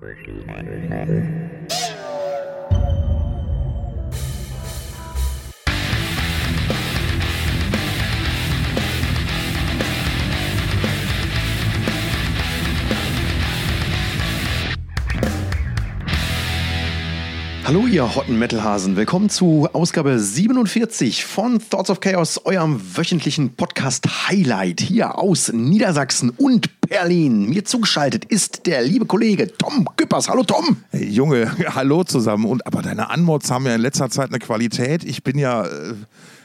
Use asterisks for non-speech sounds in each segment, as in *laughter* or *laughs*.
Working harder. Hallo ihr Hotten Metalhasen, willkommen zu Ausgabe 47 von Thoughts of Chaos, eurem wöchentlichen Podcast Highlight hier aus Niedersachsen und Berlin. Mir zugeschaltet ist der liebe Kollege Tom Küppers. Hallo Tom. Hey, Junge, *laughs* hallo zusammen. Und aber deine Anmods haben ja in letzter Zeit eine Qualität. Ich bin ja, äh,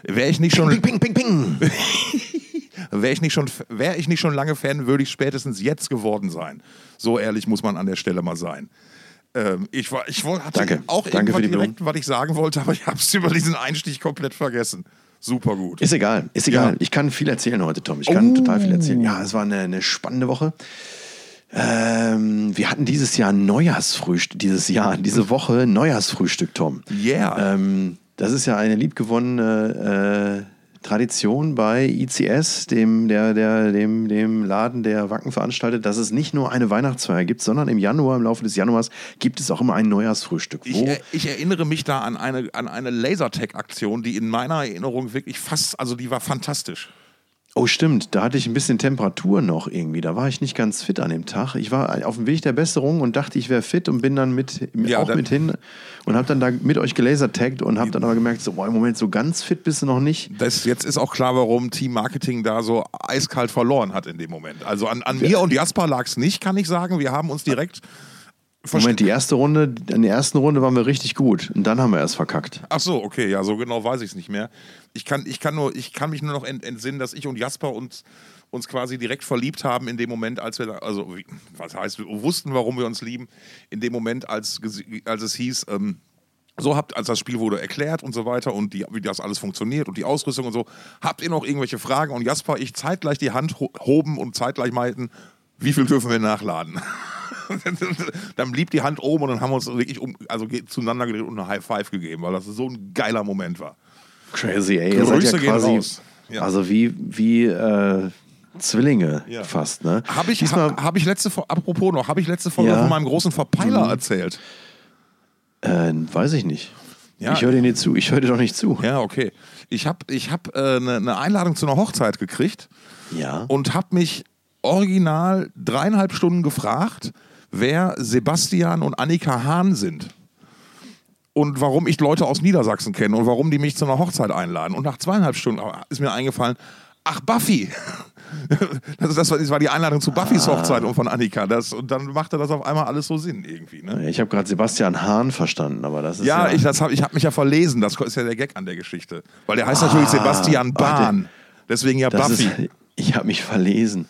wäre ich nicht schon, Ping, ping, ping, ping. *laughs* wäre ich nicht schon, wäre ich nicht schon lange Fan, würde ich spätestens jetzt geworden sein. So ehrlich muss man an der Stelle mal sein. Ähm, ich war, ich hatte Danke. auch Danke irgendwann direkt, was ich sagen wollte, aber ich habe es über diesen Einstich komplett vergessen. Super gut. Ist egal, ist egal. Ja. Ich kann viel erzählen heute, Tom. Ich kann Oh. total viel erzählen. Ja, es war eine, eine spannende Woche. Ähm, wir hatten dieses Jahr Neujahrsfrühstück, dieses Jahr, diese Woche Neujahrsfrühstück, Tom. Yeah. Ähm, das ist ja eine liebgewonnene äh, Tradition bei ICS, dem, der, der, dem, dem Laden, der Wacken veranstaltet, dass es nicht nur eine Weihnachtsfeier gibt, sondern im Januar, im Laufe des Januars, gibt es auch immer ein Neujahrsfrühstück. Ich, er, ich erinnere mich da an eine, an eine Lasertag-Aktion, die in meiner Erinnerung wirklich fast, also die war fantastisch. Oh, stimmt, da hatte ich ein bisschen Temperatur noch irgendwie. Da war ich nicht ganz fit an dem Tag. Ich war auf dem Weg der Besserung und dachte, ich wäre fit und bin dann mit, Ja, auch dann- mit hin und habe dann da mit euch gelasertaggt und habe dann aber gemerkt, so, boah, im Moment so ganz fit bist du noch nicht. Das, jetzt ist auch klar, warum Team Marketing da so eiskalt verloren hat in dem Moment. Also an, an mir und Jasper lag es nicht, kann ich sagen. Wir haben uns direkt Moment, die erste Runde, in der ersten Runde waren wir richtig gut und dann haben wir erst verkackt. Ach so, okay, ja, so genau weiß ich es nicht mehr. Ich kann, ich kann nur, ich kann mich nur noch ent, entsinnen, dass ich und Jasper uns, uns quasi direkt verliebt haben in dem Moment, als wir, also was heißt, wir wussten, warum wir uns lieben, in dem Moment, als, als es hieß, ähm, so habt, als das Spiel wurde erklärt und so weiter und die, wie das alles funktioniert und die Ausrüstung und so, habt ihr noch irgendwelche Fragen? Und Jasper, ich zeitgleich die Hand ho hoben und zeitgleich meinten, wie viel dürfen wir nachladen? *laughs* dann blieb die Hand oben und dann haben wir uns wirklich um, also zueinander gedreht und eine High Five gegeben, weil das so ein geiler Moment war. Crazy, ey. Ihr seid Grüße ja gehen quasi, raus. Ja. also wie, wie äh, Zwillinge Ja. fast, ne? Habe ich, ha, hab ich letzte, apropos noch, habe ich letzte Folge Ja. von meinem großen Verpeiler erzählt? äh, weiß ich nicht. Ja. Ich höre dir nicht zu. Ich höre dir doch nicht zu. Ja, okay. Ich habe ich hab, äh, eine ne Einladung zu einer Hochzeit gekriegt Ja. und habe mich original dreieinhalb Stunden gefragt, wer Sebastian und Annika Hahn sind. Und warum ich Leute aus Niedersachsen kenne und warum die mich zu einer Hochzeit einladen. Und nach zweieinhalb Stunden ist mir eingefallen, ach, Buffy. *laughs* Das, das, war, die Einladung zu Buffys Ah. Hochzeit und von Annika. Das, und dann machte das auf einmal alles so Sinn irgendwie. Ne? Ich habe gerade Sebastian Hahn verstanden, aber das ist Ja, ja, ich, das hab, ich habe mich ja verlesen. Das ist ja der Gag an der Geschichte. Weil der heißt natürlich Sebastian der- Bahn. Deswegen ja das Buffy. ist, ich habe mich verlesen.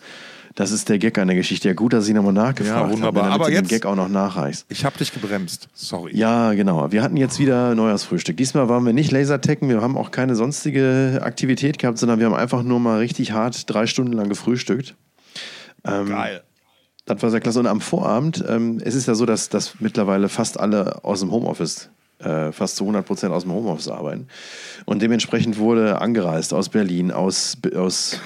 Das ist der Gag an der Geschichte. Ja, gut, dass ich nochmal nachgefragt Ja, wunderbar. habe, damit Aber du den jetzt- Gag auch noch nachreichst. Ich habe dich gebremst. Sorry. Ja, genau. Wir hatten jetzt wieder Neujahrsfrühstück. Diesmal waren wir nicht Lasertecken, wir haben auch keine sonstige Aktivität gehabt, sondern wir haben einfach nur mal richtig hart drei Stunden lang gefrühstückt. Ähm, Geil. Das war sehr klasse. Und am Vorabend, ähm, es ist ja so, dass, dass mittlerweile fast alle aus dem Homeoffice, äh, fast zu 100 Prozent aus dem Homeoffice arbeiten. Und dementsprechend wurde angereist aus Berlin, aus, aus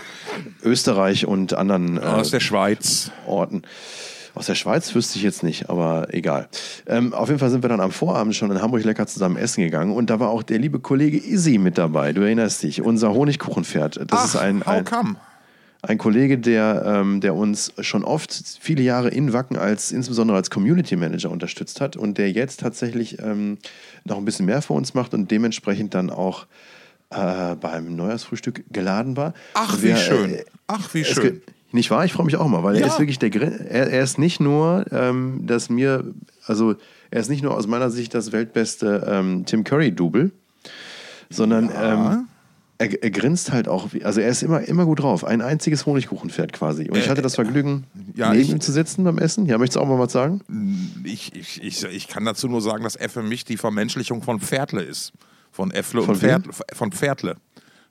Österreich und anderen äh, Aus der Schweiz. Orten. Aus der Schweiz wüsste ich jetzt nicht, aber egal. Ähm, auf jeden Fall sind wir dann am Vorabend schon in Hamburg lecker zusammen essen gegangen und da war auch der liebe Kollege Izzy mit dabei. Du erinnerst dich, unser Honigkuchenpferd. Das Ach, ist ein, how ein, come? Ein Kollege, der, ähm, der uns schon oft viele Jahre in Wacken als insbesondere als Community Manager unterstützt hat und der jetzt tatsächlich ähm, noch ein bisschen mehr für uns macht und dementsprechend dann auch äh, beim Neujahrsfrühstück geladen war. Ach, wie wir, schön. äh, Ach, wie schön. Nicht wahr? Ich freue mich auch mal, weil er Ja. ist wirklich der er, er ist nicht nur, ähm, dass mir, also er ist nicht nur aus meiner Sicht das weltbeste ähm, Tim Curry-Double, sondern ähm, er, er grinst halt auch, also er ist immer, immer gut drauf. Ein einziges Honigkuchenpferd quasi. Und ich Äh, hatte das Vergnügen, ja, neben ich- ihm zu sitzen beim Essen. Ja, möchtest du auch mal was sagen? Ich, ich, ich, ich kann dazu nur sagen, dass er für mich die Vermenschlichung von Pferdle ist. Von Äffle und? Pferdle. Von Pferdle.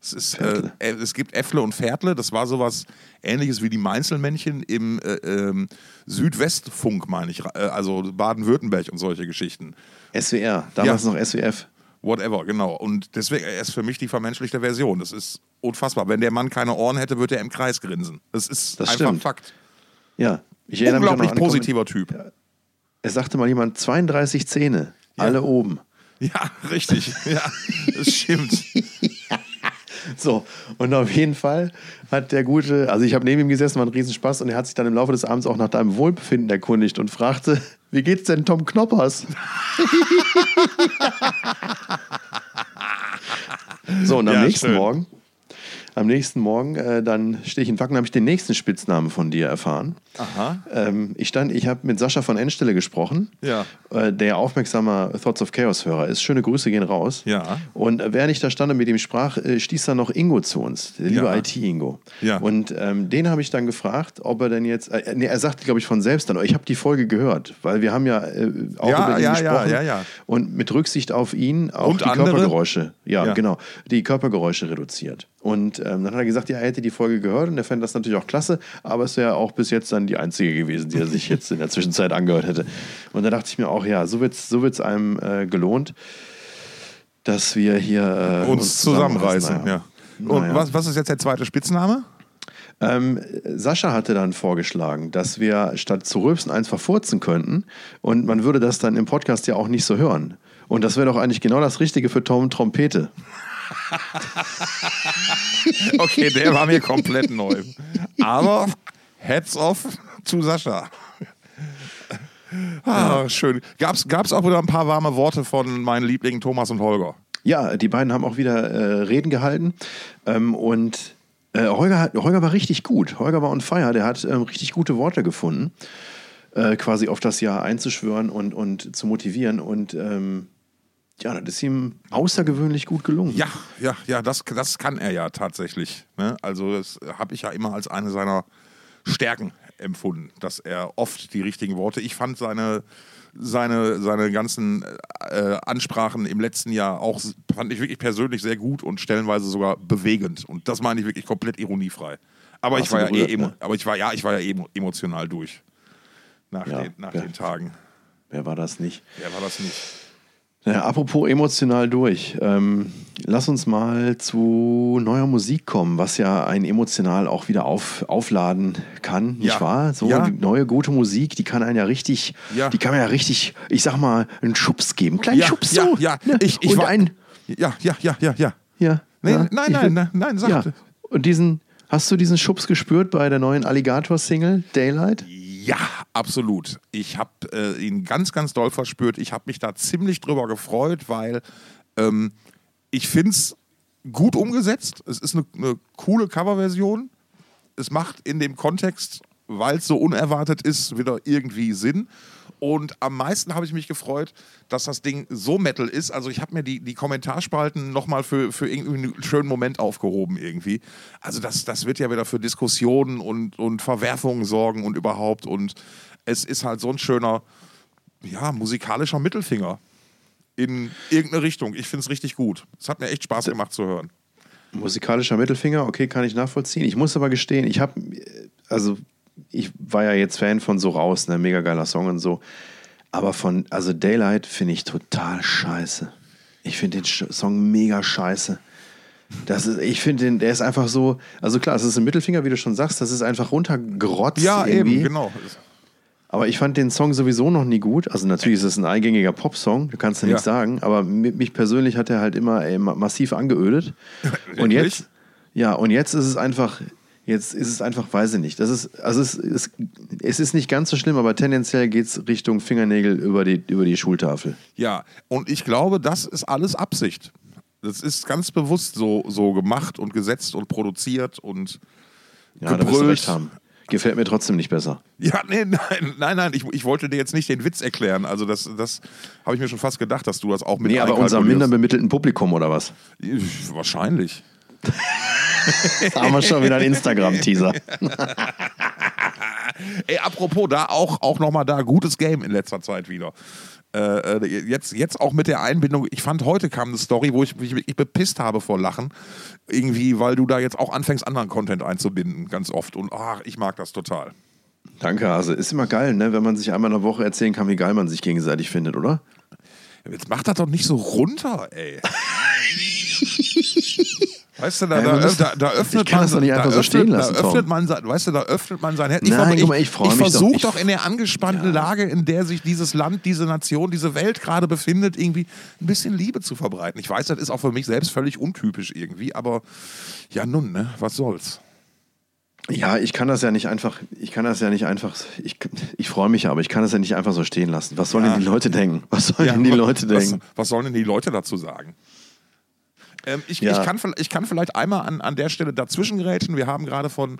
Es, ist, äh, Pferdle. äh, es gibt Äffle und Pferdle, das war sowas ähnliches wie die Mainzelmännchen im äh, ähm, Südwestfunk, meine ich, äh, also Baden-Württemberg und solche Geschichten. SWR, damals Ja. noch SWF. Whatever, genau. Und deswegen, er ist für mich die vermenschlichte Version. Das ist unfassbar. Wenn der Mann keine Ohren hätte, würde er im Kreis grinsen. Das ist Das einfach stimmt. Fakt. Ja, ich erinnere mich Unglaublich an eine positiver Typ. Es sagte mal jemand 32 Zähne, alle oben. Ja, richtig. Ja, das stimmt. *laughs* So, und auf jeden Fall hat der gute, also ich habe neben ihm gesessen, war ein Riesenspaß und er hat sich dann im Laufe des Abends auch nach deinem Wohlbefinden erkundigt und fragte, wie geht's denn Tom Knoppers? *laughs* so, und am Ja, nächsten schön. Morgen, am nächsten Morgen, äh, dann stehe ich in Wacken, habe ich den nächsten Spitznamen von dir erfahren. Aha. Ähm, ich stand, ich habe mit Sascha von Endstelle gesprochen, Ja. äh, der aufmerksamer Thoughts of Chaos-Hörer ist. Schöne Grüße gehen raus. Ja. Und äh, während ich da stand und mit ihm sprach, äh, stieß dann noch Ingo zu uns, der liebe Ja. IT-Ingo. Ja. Und ähm, den habe ich dann gefragt, ob er denn jetzt, äh, nee, er sagte, glaube ich, von selbst dann, ich habe die Folge gehört, weil wir haben ja äh, auch Ja, über ihn ja, ja, gesprochen. ja, ja. Und mit Rücksicht auf ihn auch Und die andere? Körpergeräusche, ja, Ja. genau, die Körpergeräusche reduziert. Und ähm, dann hat er gesagt, ja, er hätte die Folge gehört und er fände das natürlich auch klasse, aber es wäre auch bis jetzt dann die einzige gewesen, die er sich jetzt in der Zwischenzeit angehört hätte. Und da dachte ich mir auch, ja, so wird es so wird's einem äh, gelohnt, dass wir hier äh, Uns zusammenreißen, naja. ja. Und Naja. was, was ist jetzt der zweite Spitzname? Ähm, Sascha hatte dann vorgeschlagen, dass wir statt zu rülpsen einfach furzen könnten und man würde das dann im Podcast ja auch nicht so hören. Und das wäre doch eigentlich genau das Richtige für Tom Trompete. *laughs* Okay, der war mir komplett neu. Aber Heads off zu Sascha. Ah, schön. Gab's, gab's auch wieder ein paar warme Worte von meinen Lieblingen Thomas und Holger? Ja, die beiden haben auch wieder äh, Reden gehalten ähm, und äh, Holger, hat, Holger war richtig gut. Holger war on fire, der hat ähm, richtig gute Worte gefunden, äh, quasi auf das Jahr einzuschwören und, und zu motivieren und ähm, ja, das ist ihm außergewöhnlich gut gelungen. Ja, ja, ja, das, das kann er ja tatsächlich. Ne? Also das habe ich ja immer als eine seiner Stärken empfunden, dass er oft die richtigen Worte. Ich fand seine, seine, seine ganzen äh, Ansprachen im letzten Jahr auch, fand ich wirklich persönlich sehr gut und stellenweise sogar bewegend. Und das meine ich wirklich komplett ironiefrei. Aber ich war ja eh, berührt, emo ne? aber ich war ja, ich war ja emo emotional durch nach, Ja, den, nach ja. den Tagen. Wer war das nicht? Wer war das nicht? Ja, apropos emotional durch. Ähm, lass uns mal zu neuer Musik kommen, was ja einen emotional auch wieder auf, aufladen kann, nicht Ja. wahr? So Ja. neue gute Musik, die kann einen ja richtig, Ja. die kann man ja richtig, ich sag mal, einen Schubs geben, einen kleinen Ja, Schubs ja, so. ja. ne? Ich- ich und war- ein, Ja, ja, ja, ja, ja. ja, Nee, ja, nein, nein, will- nein, nein, sag. Ja. Und diesen, hast du diesen Schubs gespürt bei der neuen Alligator-Single Daylight? Ja, absolut. Ich habe äh, ihn ganz, ganz doll verspürt. Ich habe mich da ziemlich drüber gefreut, weil ähm, ich finde es gut umgesetzt. Es ist eine, eine coole Coverversion. Es macht in dem Kontext, weil es so unerwartet ist, wieder irgendwie Sinn. Und am meisten habe ich mich gefreut, dass das Ding so Metal ist. Also ich habe mir die, die Kommentarspalten nochmal für, für irgendwie einen schönen Moment aufgehoben irgendwie. Also das, das wird ja wieder für Diskussionen und, und Verwerfungen sorgen und überhaupt. Und es ist halt so ein schöner, ja, musikalischer Mittelfinger in irgendeine Richtung. Ich finde es richtig gut. Es hat mir echt Spaß gemacht zu hören. Musikalischer Mittelfinger, okay, kann ich nachvollziehen. Ich muss aber gestehen, ich habe, also ich war ja jetzt Fan von So Raus, ne, mega geiler Song und so. Aber von, also Daylight finde ich total scheiße. Ich finde den Song mega scheiße. Das ist, ich finde den, der ist einfach so, also klar, es ist ein Mittelfinger, wie du schon sagst, das ist einfach runtergerotzt irgendwie. genau. Aber ich fand den Song sowieso noch nie gut. Also natürlich ist es ein eingängiger Popsong, du kannst ja nichts Ja. sagen, aber mi- mich persönlich hat er halt immer ey, ma- massiv angeödet. *laughs* und jetzt, ja, und jetzt ist es einfach, jetzt ist es einfach, weiß ich nicht. Das ist, also es, es, es ist nicht ganz so schlimm, aber tendenziell geht es Richtung Fingernägel über die, über die Schultafel. Ja, und ich glaube, das ist alles Absicht. Das ist ganz bewusst so, so gemacht und gesetzt und produziert und Ja, da du gebrüllt. recht haben. Gefällt mir trotzdem nicht besser. Ja, nee, nein, nein, nein, ich, ich wollte dir jetzt nicht den Witz erklären. Also das, das habe ich mir schon fast gedacht, dass du das auch mit Nee, aber unser einkalkulierst. minder bemittelten Publikum oder was? Wahrscheinlich. *laughs* Da haben wir schon wieder einen Instagram-Teaser. *laughs* Ey, apropos, da auch, auch nochmal da, gutes Game in letzter Zeit wieder. Äh, äh, jetzt, jetzt auch mit der Einbindung, ich fand heute kam eine Story, wo ich mich wirklich bepisst habe vor Lachen. Irgendwie, weil du da jetzt auch anfängst, anderen Content einzubinden, ganz oft. Und ach, ich mag das total. Danke, Hase. Ist immer geil, ne? wenn man sich einmal in der Woche erzählen kann, wie geil man sich gegenseitig findet, oder? Jetzt mach das doch nicht so runter, ey. *laughs* Weißt du, da, Ja, da, da, da öffnet ich man, so öffnet, lassen, öffnet man sein, weißt du, da öffnet man sein Herz. Nein, ich freu mich doch. versuche Ich- doch in der angespannten Lage, in der sich dieses Land, diese Nation, diese Welt gerade befindet, irgendwie ein bisschen Liebe zu verbreiten. Ich weiß, das ist auch für mich selbst völlig untypisch irgendwie, aber ja nun, ne, was soll's. Ja, ich kann das ja nicht einfach, ich kann das ja nicht einfach, ich, ich freue mich aber, ich kann das ja nicht einfach so stehen lassen. Was sollen Ja. denn die Leute denken? Was sollen Ja, denn die Leute was, denken? Was sollen denn die Leute dazu sagen? Ähm, ich, Ja. ich, kann, ich kann vielleicht einmal an, an der Stelle dazwischen grätschen. Wir haben gerade von,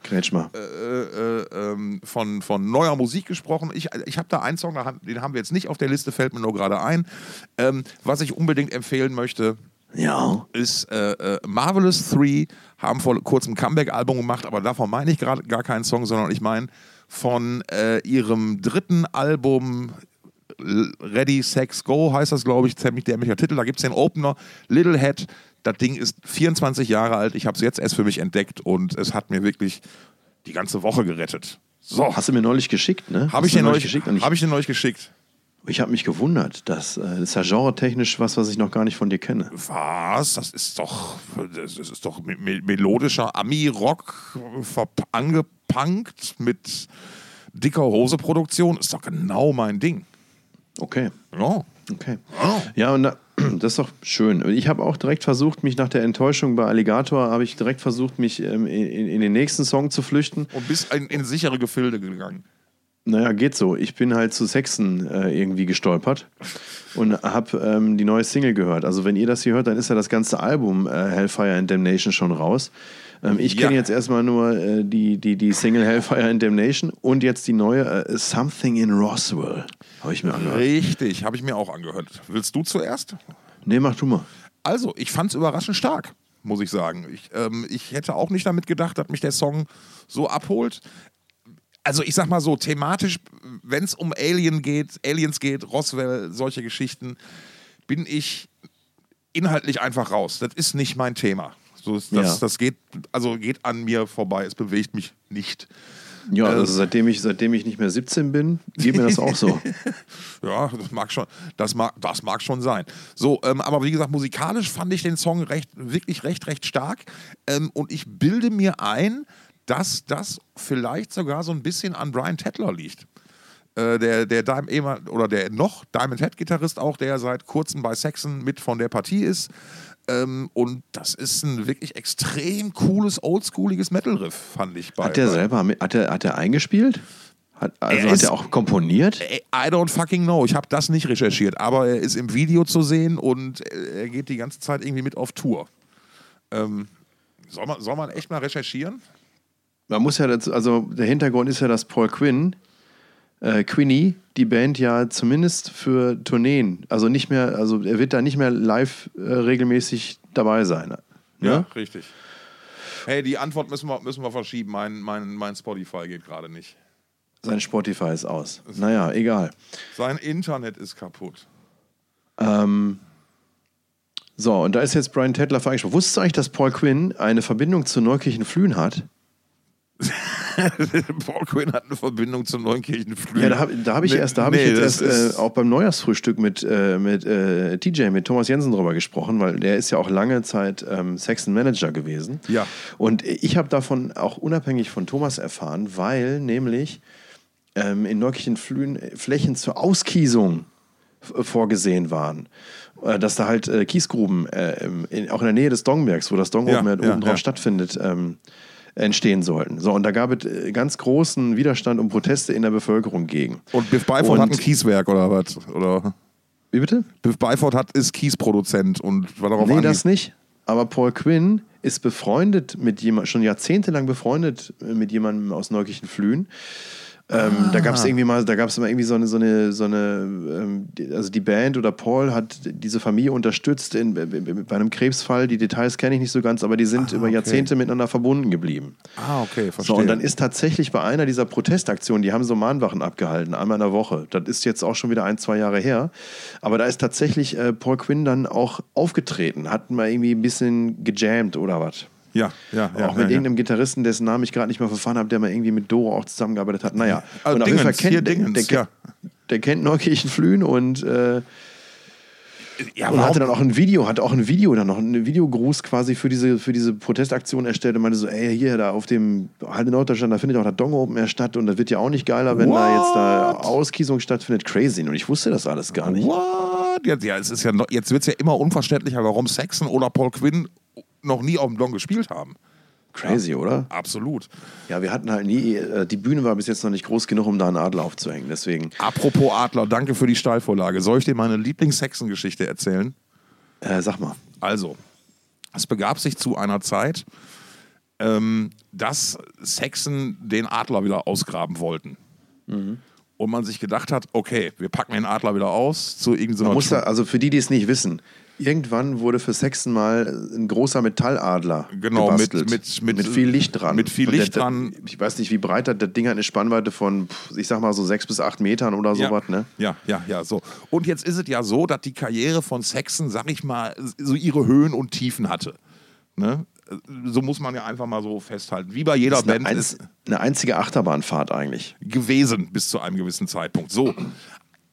äh, äh, ähm, von, von neuer Musik gesprochen. Ich, ich habe da einen Song, den haben wir jetzt nicht auf der Liste, fällt mir nur gerade ein. Ähm, was ich unbedingt empfehlen möchte, Ja. ist äh, äh, Marvelous 3, haben vor kurzem ein Comeback-Album gemacht, aber davon meine ich gerade gar keinen Song, sondern ich meine von äh, ihrem dritten Album Ready, Sex, Go heißt das, glaube ich, ziemlich dämlicher Titel. Da gibt es den Opener Little Head. Das Ding ist 24 Jahre alt. Ich habe es jetzt erst für mich entdeckt und es hat mir wirklich die ganze Woche gerettet. So, Hast du mir neulich geschickt, ne? habe ich, dir neulich, geschickt? Und ich, dir neulich geschickt. ich habe mich gewundert, dass, äh, das ist ja genre-technisch was, was ich noch gar nicht von dir kenne. Was? Das ist doch, das ist doch me- me- melodischer Ami-Rock angepunkt mit dicker Hose-Produktion. Ist doch genau mein Ding. Okay, Ja. okay. Ja, und da, *clears throat* das ist doch schön. Ich habe auch direkt versucht, mich nach der Enttäuschung bei Alligator, habe ich direkt versucht, mich ähm, in, in den nächsten Song zu flüchten. Und bist in, in sichere Gefilde gegangen. Naja, geht so. Ich bin halt zu Sexen äh, irgendwie gestolpert und habe ähm, die neue Single gehört. Also wenn ihr das hier hört, dann ist ja das ganze Album äh, Hellfire and Damnation schon raus. Ähm, ich kenne Ja. jetzt erstmal nur äh, die, die, die Single Hellfire and Damnation und jetzt die neue äh, Something in Roswell. Habe ich mir angehört. Richtig, habe ich mir auch angehört. Willst du zuerst? Nee, mach du mal. Also, ich fand es überraschend stark, muss ich sagen. Ich, ähm, ich hätte auch nicht damit gedacht, dass mich der Song so abholt. Also, ich sag mal so, thematisch, wenn es um Alien geht, Aliens geht, Roswell, solche Geschichten, bin ich inhaltlich einfach raus. Das ist nicht mein Thema. So, das, Ja. das geht, also geht an mir vorbei. Es bewegt mich nicht. Ja, Äh, also seitdem ich, seitdem ich nicht mehr 17 bin, geht mir das auch so. *laughs* Ja, das mag schon, das mag, das mag schon sein. So, ähm, aber wie gesagt, musikalisch fand ich den Song recht, wirklich recht, recht stark. Ähm, und ich bilde mir ein, dass das vielleicht sogar so ein bisschen an Brian Tedler liegt. Äh, der, der Diamond, oder der noch Diamond Head Gitarrist auch, der seit kurzem bei Saxon mit von der Partie ist. Ähm, und das ist ein wirklich extrem cooles, oldschooliges Metal-Riff, fand ich. Bei, Hat der selber, hat er hat der eingespielt? Hat, also Er hat er auch komponiert? I don't fucking know. Ich habe das nicht recherchiert, aber er ist im Video zu sehen und er geht die ganze Zeit irgendwie mit auf Tour. Ähm, soll, man, soll man echt mal recherchieren? Man muss ja dazu, also der Hintergrund ist ja, dass Paul Quinn, äh, Quinny, die Band ja zumindest für Tourneen, also nicht mehr, also er wird da nicht mehr live äh, regelmäßig dabei sein. Ja? richtig. Hey, die Antwort müssen wir, müssen wir verschieben. Mein, mein, mein Spotify geht gerade nicht. Sein Spotify ist aus. Naja, egal. Sein Internet ist kaputt. Ähm, so, und da ist jetzt Brian Tedler eingesprochen. Wusstest du eigentlich, dass Paul Quinn eine Verbindung zu Neukirchen Flühen hat? *laughs* *laughs* Paul Quinn hat eine Verbindung zum Neunkirchen Flügel. Ja, da habe hab ich erst, da habe ich nee, jetzt das erst äh, auch beim Neujahrsfrühstück mit, äh, mit äh, TJ, mit Thomas Jensen drüber gesprochen, weil der ist ja auch lange Zeit ähm, Saxon Manager gewesen. Ja. Und ich habe davon auch unabhängig von Thomas erfahren, weil nämlich ähm, in Neukirchen Flühen Flächen zur Auskiesung vorgesehen waren. Äh, Dass da halt äh, Kiesgruben, äh, in, auch in der Nähe des Dongbergs, wo das Dong Ja, oben, ja, oben drauf ja. stattfindet, ähm, entstehen sollten. So, und da gab es äh, ganz großen Widerstand und Proteste in der Bevölkerung gegen. Und Biff Byford Und- hat ein Kieswerk oder was? Oder Wie bitte? Biff Byford hat, ist Kiesproduzent und war darauf Nee, das nicht. Aber Paul Quinn ist befreundet mit jemand, schon jahrzehntelang befreundet äh, mit jemandem aus Neukirchen Flühen. Ähm, Da gab es irgendwie mal, da gab es mal irgendwie so eine, so eine, so eine ähm, also die Band oder Paul hat diese Familie unterstützt in, bei einem Krebsfall. Die Details kenne ich nicht so ganz, aber die sind über okay. Jahrzehnte miteinander verbunden geblieben. Ah, okay, verstehe. So, und dann ist tatsächlich bei einer dieser Protestaktionen, die haben so Mahnwachen abgehalten, einmal in der Woche. Das ist jetzt auch schon wieder ein, zwei Jahre her. Aber da ist tatsächlich äh, Paul Quinn dann auch aufgetreten, hat mal irgendwie ein bisschen gejammt oder was. Ja, ja, ja. auch mit ja, irgendeinem Gitarristen, dessen Namen ich gerade nicht mehr verfahren habe, der mal irgendwie mit Doro auch zusammengearbeitet hat. Naja, Also und auf jeden Fall Dingens, kennt der, Dingens, der, ja. der kennt Neukirchen Flühen und äh, Ja, und hatte dann auch ein Video, hat auch ein Video dann noch, einen Videogruß quasi für diese, für diese Protestaktion erstellt und meinte so, ey, hier, da auf dem Halde Norddeutschland, da findet auch der Dong Open Air statt und das wird ja auch nicht geiler, wenn da jetzt da What? Auskiesung stattfindet. Crazy. Und ich wusste das alles gar nicht. What? Jetzt, ja, es ist ja jetzt wird es ja immer unverständlicher, warum Saxon oder Paul Quinn noch nie auf dem Dong gespielt haben. Crazy, oder? Absolut. Ja, wir hatten halt nie, äh, die Bühne war bis jetzt noch nicht groß genug, um da einen Adler aufzuhängen. Deswegen, Apropos Adler, danke für die Steilvorlage. Soll ich dir meine Lieblings-Saxon-Geschichte erzählen? äh, sag mal. Also, es begab sich zu einer Zeit, ähm, dass Saxon den Adler wieder ausgraben wollten. Mhm. Und man sich gedacht hat, okay, wir packen den Adler wieder aus zu irgendeiner muss da, also für die, die es nicht wissen, irgendwann wurde für Sexton mal ein großer Metalladler Genau, mit- gebastelt. mit- mit- viel Licht dran. mit viel Und der- Licht dran. Ich weiß nicht, wie breit das, das Ding hat eine Spannweite von, ich sag mal so sechs bis acht Metern oder sowas, ja, ne? Ja, ja, ja, so. Und jetzt ist es ja so, dass die Karriere von Saxon, sag ich mal, so ihre Höhen und Tiefen hatte. Ne? So muss man ja einfach mal so festhalten. Wie bei jeder eine, Band einz, ist eine einzige Achterbahnfahrt eigentlich. gewesen bis zu einem gewissen Zeitpunkt. So.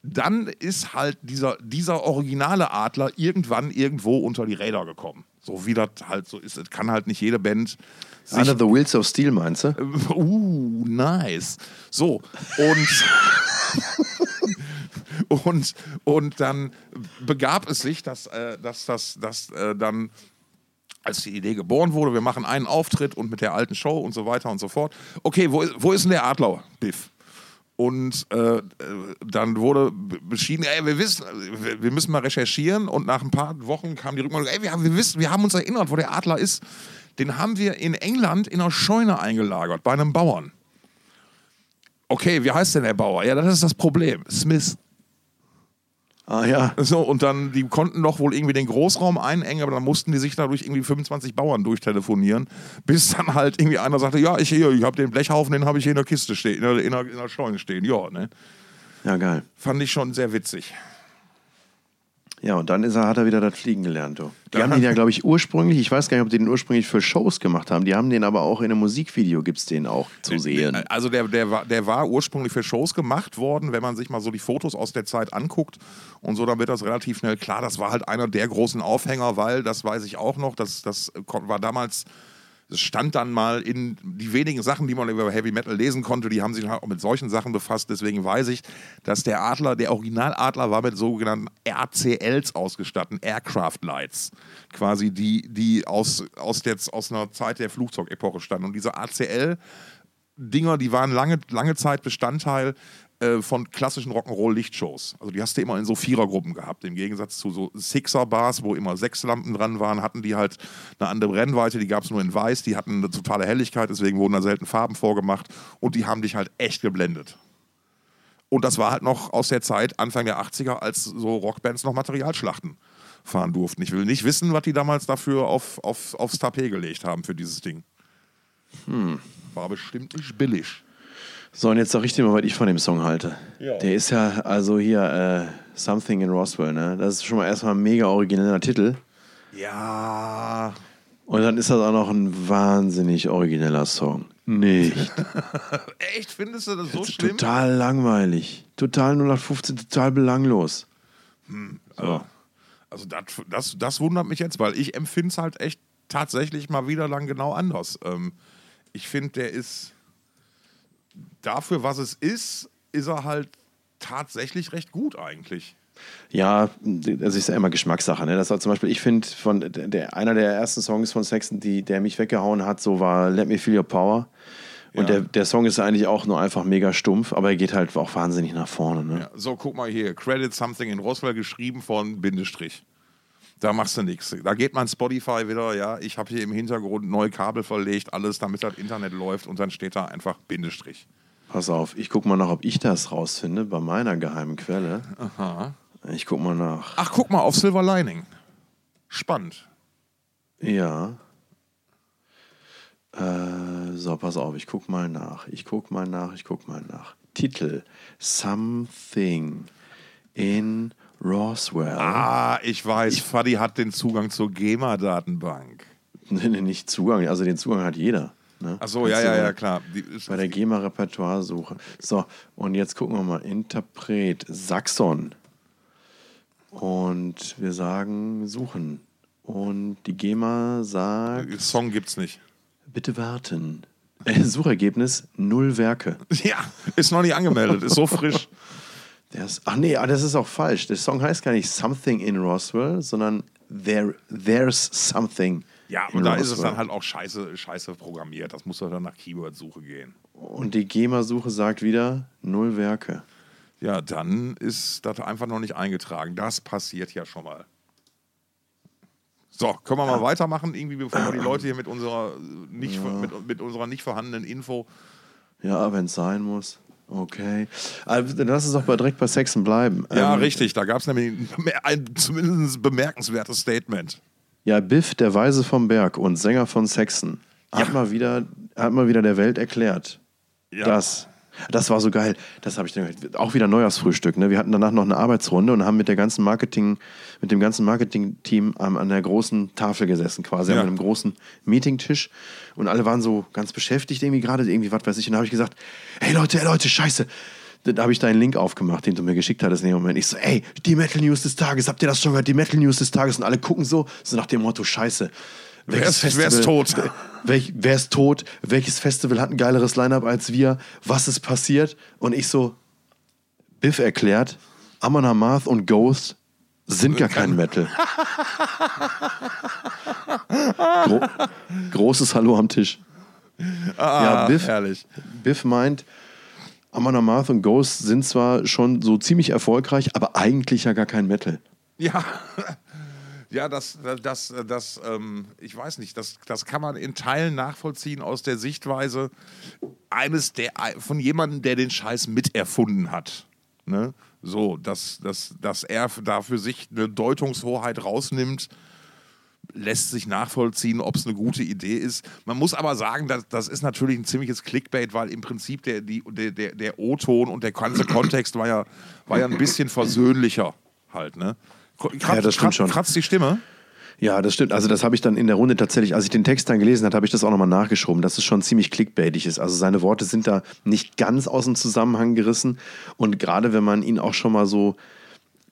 Dann ist halt dieser, dieser originale Adler irgendwann irgendwo unter die Räder gekommen. So wie das halt so ist. Es kann halt nicht jede Band sich Under the Wheels of Steel, meinst du? Uh, nice. So, und, *laughs* und, und dann begab es sich, dass, äh, dass, dass, dass äh, dann, als die Idee geboren wurde, wir machen einen Auftritt und mit der alten Show und so weiter und so fort. Okay, wo, wo ist denn der Adler, Biff? Und äh, dann wurde beschieden, ey, wir wissen, wir müssen mal recherchieren. Und nach ein paar Wochen kam die Rückmeldung, ey, wir, haben- wir wissen, wir haben uns erinnert, wo der Adler ist. Den haben wir in England in einer Scheune eingelagert, bei einem Bauern. Okay, wie heißt denn der Bauer? Ja, das ist das Problem. Smith. Ah ja. So, und dann, die konnten doch wohl irgendwie den Großraum einengen, aber dann mussten die sich dadurch irgendwie 25 Bauern durchtelefonieren, bis dann halt irgendwie einer sagte, ja, ich hier, ich habe den Blechhaufen, den habe ich hier in der Kiste stehen, in der, in der, in der Scheune stehen. Ja, ne? Ja, geil. Fand ich schon sehr witzig. Ja, und dann ist er, hat er wieder das Fliegen gelernt. Du. Die Da haben den ja, *laughs* glaube ich, ursprünglich, ich weiß gar nicht, ob die den ursprünglich für Shows gemacht haben. Die haben den aber auch in einem Musikvideo, gibt es den auch zu sehen. Also der, der, war, der war ursprünglich für Shows gemacht worden, wenn man sich mal so die Fotos aus der Zeit anguckt und so, dann wird das relativ schnell klar. Das war halt einer der großen Aufhänger, weil, das weiß ich auch noch, das, das war damals, es stand dann mal in die wenigen Sachen, die man über Heavy Metal lesen konnte, die haben sich halt auch mit solchen Sachen befasst. Deswegen weiß ich, dass der Adler, der Originaladler war mit sogenannten RCLs ausgestattet, Aircraft Lights. Quasi die, die aus, aus, der, aus einer Zeit der Flugzeugepoche standen. Und diese ACL Dinger, die waren lange, lange Zeit Bestandteil äh, von klassischen Rock'n'Roll-Lichtshows. Also die hast du immer in so Vierergruppen gehabt. Im Gegensatz zu so Sixer-Bars, wo immer sechs Lampen dran waren, hatten die halt eine andere Brennweite. Die gab es nur in weiß. Die hatten eine totale Helligkeit, deswegen wurden da selten Farben vorgemacht. Und die haben dich halt echt geblendet. Und das war halt noch aus der Zeit, Anfang der 80er, als so Rockbands noch Materialschlachten fahren durften. Ich will nicht wissen, was die damals dafür auf, auf, aufs Tapet gelegt haben für dieses Ding. War bestimmt nicht billig. So, und jetzt sag ich dir mal, was ich von dem Song halte. Ja. Der ist ja, also hier, äh, Something in Roswell, ne? Das ist schon mal erstmal ein mega origineller Titel. Ja. Und dann ist das auch noch ein wahnsinnig origineller Song. Nicht. Echt, *laughs* findest du das so schlimm? total langweilig. Total 0815, total belanglos. So. Also das, das, das wundert mich jetzt, weil ich empfinde es halt echt tatsächlich mal wieder lang genau anders. Ähm, ich finde, der ist dafür, was es ist, ist er halt tatsächlich recht gut eigentlich. Ja, das ist ja immer Geschmackssache. Ne? Das war zum Beispiel, ich finde, von der, einer der ersten Songs von Saxon, die, der mich weggehauen hat, so war Let Me Feel Your Power. Und Ja. der, der Song ist eigentlich auch nur einfach mega stumpf, aber er geht halt auch wahnsinnig nach vorne. Ne? Ja, so, guck mal hier. Credit Something in Roswell geschrieben von Bindestrich. Da machst du nichts. Da geht mein Spotify wieder, ja, ich habe hier im Hintergrund neue Kabel verlegt, alles, damit das Internet läuft und dann steht da einfach Bindestrich. Pass auf, ich guck mal nach, ob ich das rausfinde bei meiner geheimen Quelle. Aha. Ich guck mal nach. Ach, guck mal, auf Silver Lining. Spannend. Ja. Äh, so, pass auf, ich guck mal nach. Ich guck mal nach, ich guck mal nach. Titel: Something in Roswell. Ah, ich weiß, Fadi hat den Zugang zur GEMA-Datenbank. Nee, nee, nicht Zugang, also den Zugang hat jeder. Ne? Ach so, ja, ja, ja, klar. Die Bei der GEMA-Repertoire-Suche. So, und jetzt gucken wir mal. Interpret Saxon. Und wir sagen suchen. Und die GEMA sagt, Song gibt's nicht. bitte warten. Äh, Suchergebnis, null Werke. *laughs* Ja, ist noch nicht angemeldet, ist so frisch. *laughs* Der ist, ach nee, ah, das ist auch falsch. Der Song heißt gar nicht Something in Roswell, sondern There, There's Something. Ja, und da ist es Roswell. dann halt auch scheiße, scheiße programmiert. Das muss doch dann nach Keyword-Suche gehen. Und die GEMA-Suche sagt wieder null Werke. Ja, dann ist das einfach noch nicht eingetragen. Das passiert ja schon mal. So, können wir mal weitermachen, irgendwie, bevor wir die *clears throat* Leute hier mit unserer nicht, mit, mit unserer nicht vorhandenen Info. Ja, wenn es sein muss. Okay. Also, lass uns doch bei, direkt bei Sexen bleiben. Ja, Ähm, richtig. Da gab es nämlich ein zumindest bemerkenswertes Statement. Ja, Biff, der Weise vom Berg und Sänger von hat, Ja. mal wieder, hat mal wieder der Welt erklärt, Ja. dass. Das war so geil. Das habe ich dann auch wieder Neujahrsfrühstück. Ne? Wir hatten danach noch eine Arbeitsrunde und haben mit der ganzen Marketing, mit dem ganzen Marketing-Team am- an der großen Tafel gesessen, quasi Ja. an einem großen Meetingtisch. Und alle waren so ganz beschäftigt, irgendwie gerade, irgendwie, was weiß ich. Und da habe ich gesagt: Hey Leute, hey Leute, scheiße. Da habe ich deinen Link aufgemacht, den du mir geschickt hattest in dem Moment. Ich so, ey, die Metal News des Tages, habt ihr das schon gehört? Die Metal News des Tages. Und alle gucken so, so nach dem Motto, scheiße. Wer ist- wer ist tot? *laughs* Welch, wer ist tot? Welches Festival hat ein geileres Line-Up als wir? Was ist passiert? Und ich so, Biff erklärt, Amon Amarth und Ghost sind gar kein Metal. *laughs* Gro großes Hallo am Tisch. ja, Biff, Ah, herrlich. Biff meint, Amon Amarth und Ghost sind zwar schon so ziemlich erfolgreich, aber eigentlich ja gar kein Metal. Ja. Ja, das, das, das, ähm, ich weiß nicht, das, das kann man in Teilen nachvollziehen aus der Sichtweise eines der von jemandem, der den Scheiß miterfunden hat. Ne? So, dass, dass, dass er da für sich eine Deutungshoheit rausnimmt, lässt sich nachvollziehen, ob es eine gute Idee ist. Man muss aber sagen, das, das ist natürlich ein ziemliches Clickbait, weil im Prinzip der, der, der, der O-Ton und der ganze Kontext war ja, war ja ein bisschen versöhnlicher halt, ne? Kratzt, Ja, das stimmt schon. Kratzt die Stimme? Ja, das stimmt. Also das habe ich dann in der Runde tatsächlich, als ich den Text dann gelesen habe, habe ich das auch nochmal nachgeschoben, dass es schon ziemlich clickbaitig ist. Also seine Worte sind da nicht ganz aus dem Zusammenhang gerissen. Und gerade wenn man ihn auch schon mal so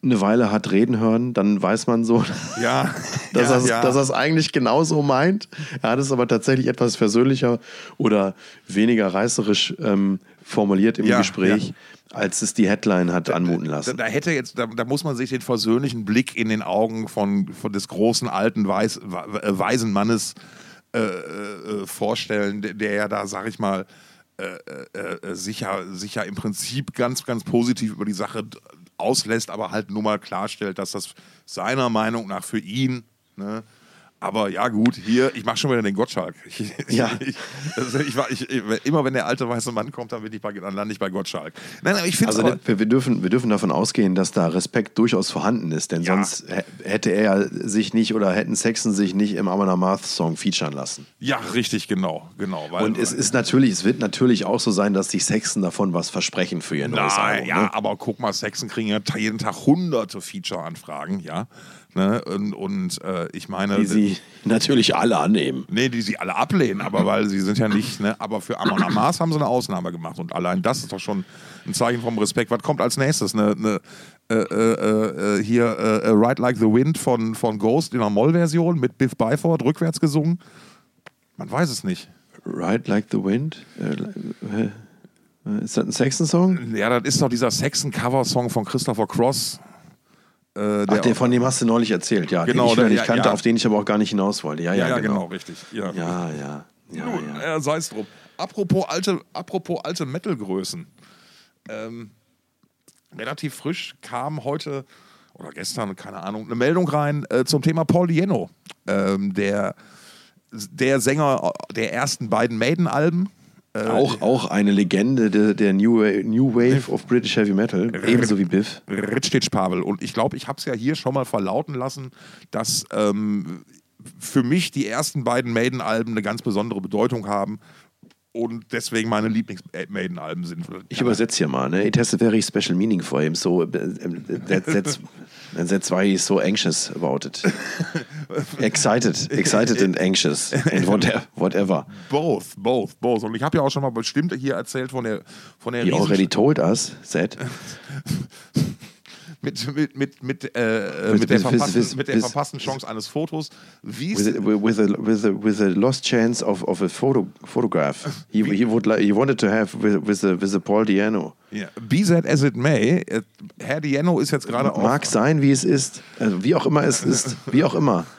eine Weile hat reden hören, dann weiß man so, Ja. *laughs* dass ja, er es ja. dass er's eigentlich genauso meint. Er hat es aber tatsächlich etwas versöhnlicher oder weniger reißerisch ähm, formuliert im Ja, Gespräch, als es die Headline hat anmuten da, lassen. da hätte jetzt, da, da muss man sich den versöhnlichen Blick in den Augen von, von des großen alten Weiß, äh, weisen Mannes äh, äh, vorstellen, der, ja da, sag ich mal, äh, äh, äh, sicher, sicher im Prinzip ganz, ganz positiv über die Sache auslässt, aber halt nur mal klarstellt, dass das seiner Meinung nach für ihn, ne, aber ja, gut, hier, ich mache schon wieder den Gottschalk. Ich, Ja. *laughs* ich, also ich, ich, immer wenn der alte weiße Mann kommt, dann, bin ich bei, dann lande ich bei Gottschalk. Nein, aber ich finde Also wir, wir, dürfen, wir dürfen davon ausgehen, dass da Respekt durchaus vorhanden ist, denn Ja. sonst hä- hätte er sich nicht oder hätten Saxon sich nicht im Amon Amarth Song featuren lassen. Ja, richtig, genau, genau. Weil, Und es ist natürlich, es wird natürlich auch so sein, dass sich Saxon davon was versprechen für ihr neues Nein, Album. ja, Ne? aber guck mal, Sexen kriegen ja jeden Tag hunderte Feature-Anfragen, ja. Ne? Und, und äh, ich meine. Die sie natürlich alle annehmen. Nee, die sie alle ablehnen, aber *laughs* weil sie sind ja nicht, ne? Aber für Amon Amas haben sie eine Ausnahme gemacht und allein das ist doch schon ein Zeichen vom Respekt. Was kommt als nächstes? Ne, ne, äh, äh, äh, hier äh, äh, Ride Like the Wind von, von Ghost in einer Moll-Version mit Biff Byford rückwärts gesungen? Man weiß es nicht. Ride Like the Wind? Äh, äh, ist das ein Saxon-Song? Ja, das ist doch dieser Saxon-Cover-Song von Christopher Cross. Äh, Ach, der, von dem hast du neulich erzählt, ja. Genau, den ich der- ja, kannte, ja. auf den ich aber auch gar nicht hinaus wollte. Ja, ja, ja, genau. genau. richtig. Ja, Ja, ja, ja, ja. sei es drum. Apropos alte, apropos alte Metal-Größen. Ähm, relativ frisch kam heute oder gestern, keine Ahnung, eine Meldung rein äh, zum Thema Paul Dieno, ähm, der, der Sänger der ersten beiden Maiden-Alben. Äh, Auch, auch eine Legende der, der New, New Wave of British Heavy Metal, ebenso wie Biff. Ritschitsch Pavel. Und ich glaube, ich habe es ja hier schon mal verlauten lassen, dass ähm, für mich die ersten beiden Maiden-Alben eine ganz besondere Bedeutung haben und deswegen meine Lieblings-Maiden-Alben sind. Ich übersetze hier mal, ne? It has a very special meaning for him. So, uh, that, that's, that's why he's so anxious about it. *laughs* Excited, excited and anxious and whatever. whatever. Both, both, both. Und ich habe ja auch schon mal bestimmt hier erzählt von der von der Riesen- already told us that. *laughs* mit, mit, mit, mit, äh, mit, der, verpassten, mit der verpassten Chance eines Fotos. Wie with, a, with, a, with, a, with a lost chance of, of a photo, photograph. He, he, would like, he wanted to have with, with, a, with a Paul Diano. Yeah. Be that as it may, äh, Herr Diano ist jetzt gerade auf. Mag sein, wie es ist. Also wie auch immer es ist. Wie auch immer. *laughs*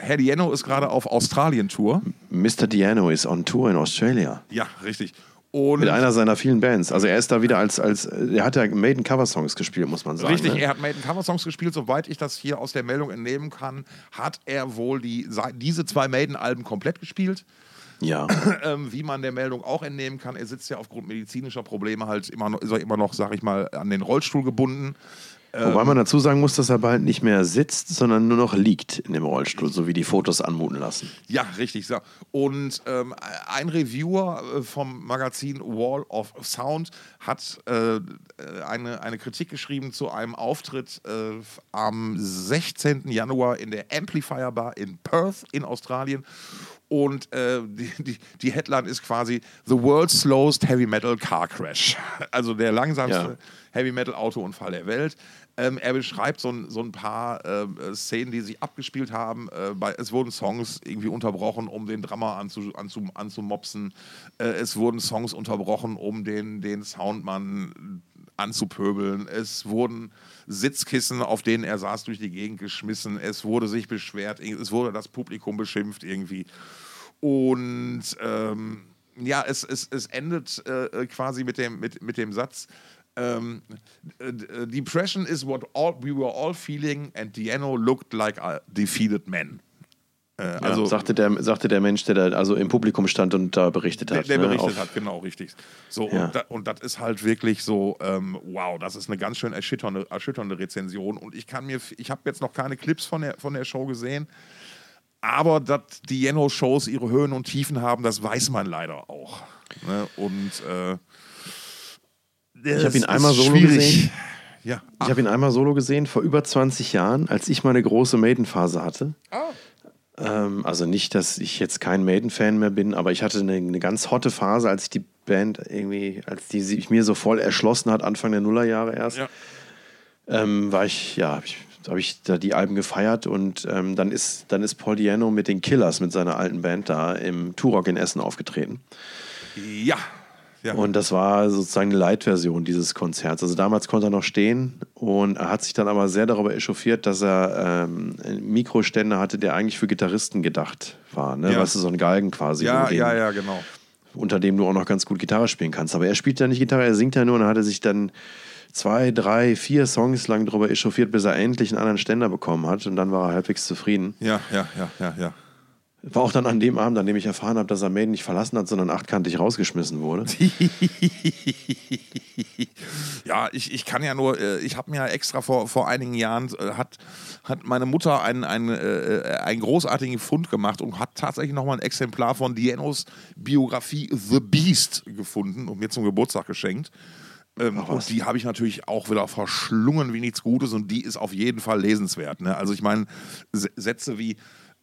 Herr Diano ist gerade auf Australien-Tour. Mr. Diano ist on Tour in Australia. Ja, richtig. Und Mit einer seiner vielen Bands. Also er ist da wieder als, als er hat ja Maiden Cover Songs gespielt, muss man sagen. Richtig, ne? er hat Maiden Cover Songs gespielt. Soweit ich das hier aus der Meldung entnehmen kann, hat er wohl die, diese zwei Maiden-Alben komplett gespielt. Ja. *clears throat* ähm, wie man der Meldung auch entnehmen kann, er sitzt ja aufgrund medizinischer Probleme halt immer noch, ist er immer noch, sag ich mal, an den Rollstuhl gebunden. Wobei man dazu sagen muss, dass er bald nicht mehr sitzt, sondern nur noch liegt in dem Rollstuhl, so wie die Fotos anmuten lassen. Ja, richtig. So. Und ähm, ein Reviewer äh, vom Magazin Wall of Sound hat äh, eine, eine Kritik geschrieben zu einem Auftritt äh, am 16. Januar in der Amplifier Bar in Perth in Australien. Und äh, die, die, die, Headline ist quasi The World's Slowest Heavy Metal Car Crash. Also der langsamste ja. Heavy Metal Autounfall der Welt. Ähm, er beschreibt so ein, so ein paar äh, Szenen, die sich abgespielt haben. Äh, bei, es wurden Songs irgendwie unterbrochen, um den Drummer anzu, anzu, anzumopsen. Äh, es wurden Songs unterbrochen, um den, den Soundmann anzupöbeln. Es wurden Sitzkissen, auf denen er saß, durch die Gegend geschmissen. Es wurde sich beschwert. Es wurde das Publikum beschimpft irgendwie. Und ähm, ja, es, es, es endet äh, quasi mit dem, mit, mit dem Satz, um, uh, depression is what all, we were all feeling, and Diano looked like a defeated man. Äh, also, ja, sagte, der, sagte der Mensch, der da also im Publikum stand und da berichtet hat. Der, der ne, berichtet hat, genau, richtig. So, ja. und, da, und, das ist halt wirklich so, ähm, wow, das ist eine ganz schön erschütternde, erschütternde Rezension. Und ich kann mir, ich habe jetzt noch keine Clips von der, von der Show gesehen, aber dass die Jeno-Shows ihre Höhen und Tiefen haben, das weiß man leider auch. Ne? Und äh, ich habe ihn einmal solo schwierig. gesehen. Ja. Ich habe ihn einmal solo gesehen vor über 20 Jahren, als ich meine große Maiden-Phase hatte. Oh. Ähm, also nicht, dass ich jetzt kein Maiden-Fan mehr bin, aber ich hatte eine, eine, ganz hotte Phase, als ich die Band irgendwie, als die sich mir so voll erschlossen hat, Anfang der Nullerjahre erst. Ja. Ähm, war ich, ja, habe ich, hab ich da die Alben gefeiert und ähm, dann, ist, dann ist Paul Diano mit den Killers, mit seiner alten Band da im Turok in Essen aufgetreten. Ja, ja. Und das war sozusagen eine Light-Version dieses Konzerts. Also damals konnte er noch stehen und er hat sich dann aber sehr darüber echauffiert, dass er ähm, einen Mikroständer hatte, der eigentlich für Gitarristen gedacht war. Ne? Ja. Weißt du, so ein Galgen quasi. Ja, den, ja, ja, genau. Unter dem du auch noch ganz gut Gitarre spielen kannst. Aber er spielt ja nicht Gitarre, er singt ja nur und hat er sich dann zwei, drei, vier Songs lang darüber echauffiert, bis er endlich einen anderen Ständer bekommen hat und dann war er halbwegs zufrieden. Ja, ja, ja, ja, ja. War auch dann an dem Abend, an dem ich erfahren habe, dass er Maiden nicht verlassen hat, sondern achtkantig rausgeschmissen wurde. *laughs* ja, ich, ich kann ja nur, äh, ich habe mir extra vor, vor einigen Jahren, äh, hat, hat meine Mutter einen, einen, äh, einen großartigen Fund gemacht und hat tatsächlich nochmal ein Exemplar von Dienos Biografie The Beast gefunden und mir zum Geburtstag geschenkt. Ähm, und die habe ich natürlich auch wieder verschlungen wie nichts Gutes und die ist auf jeden Fall lesenswert. Ne? Also ich meine, Sätze wie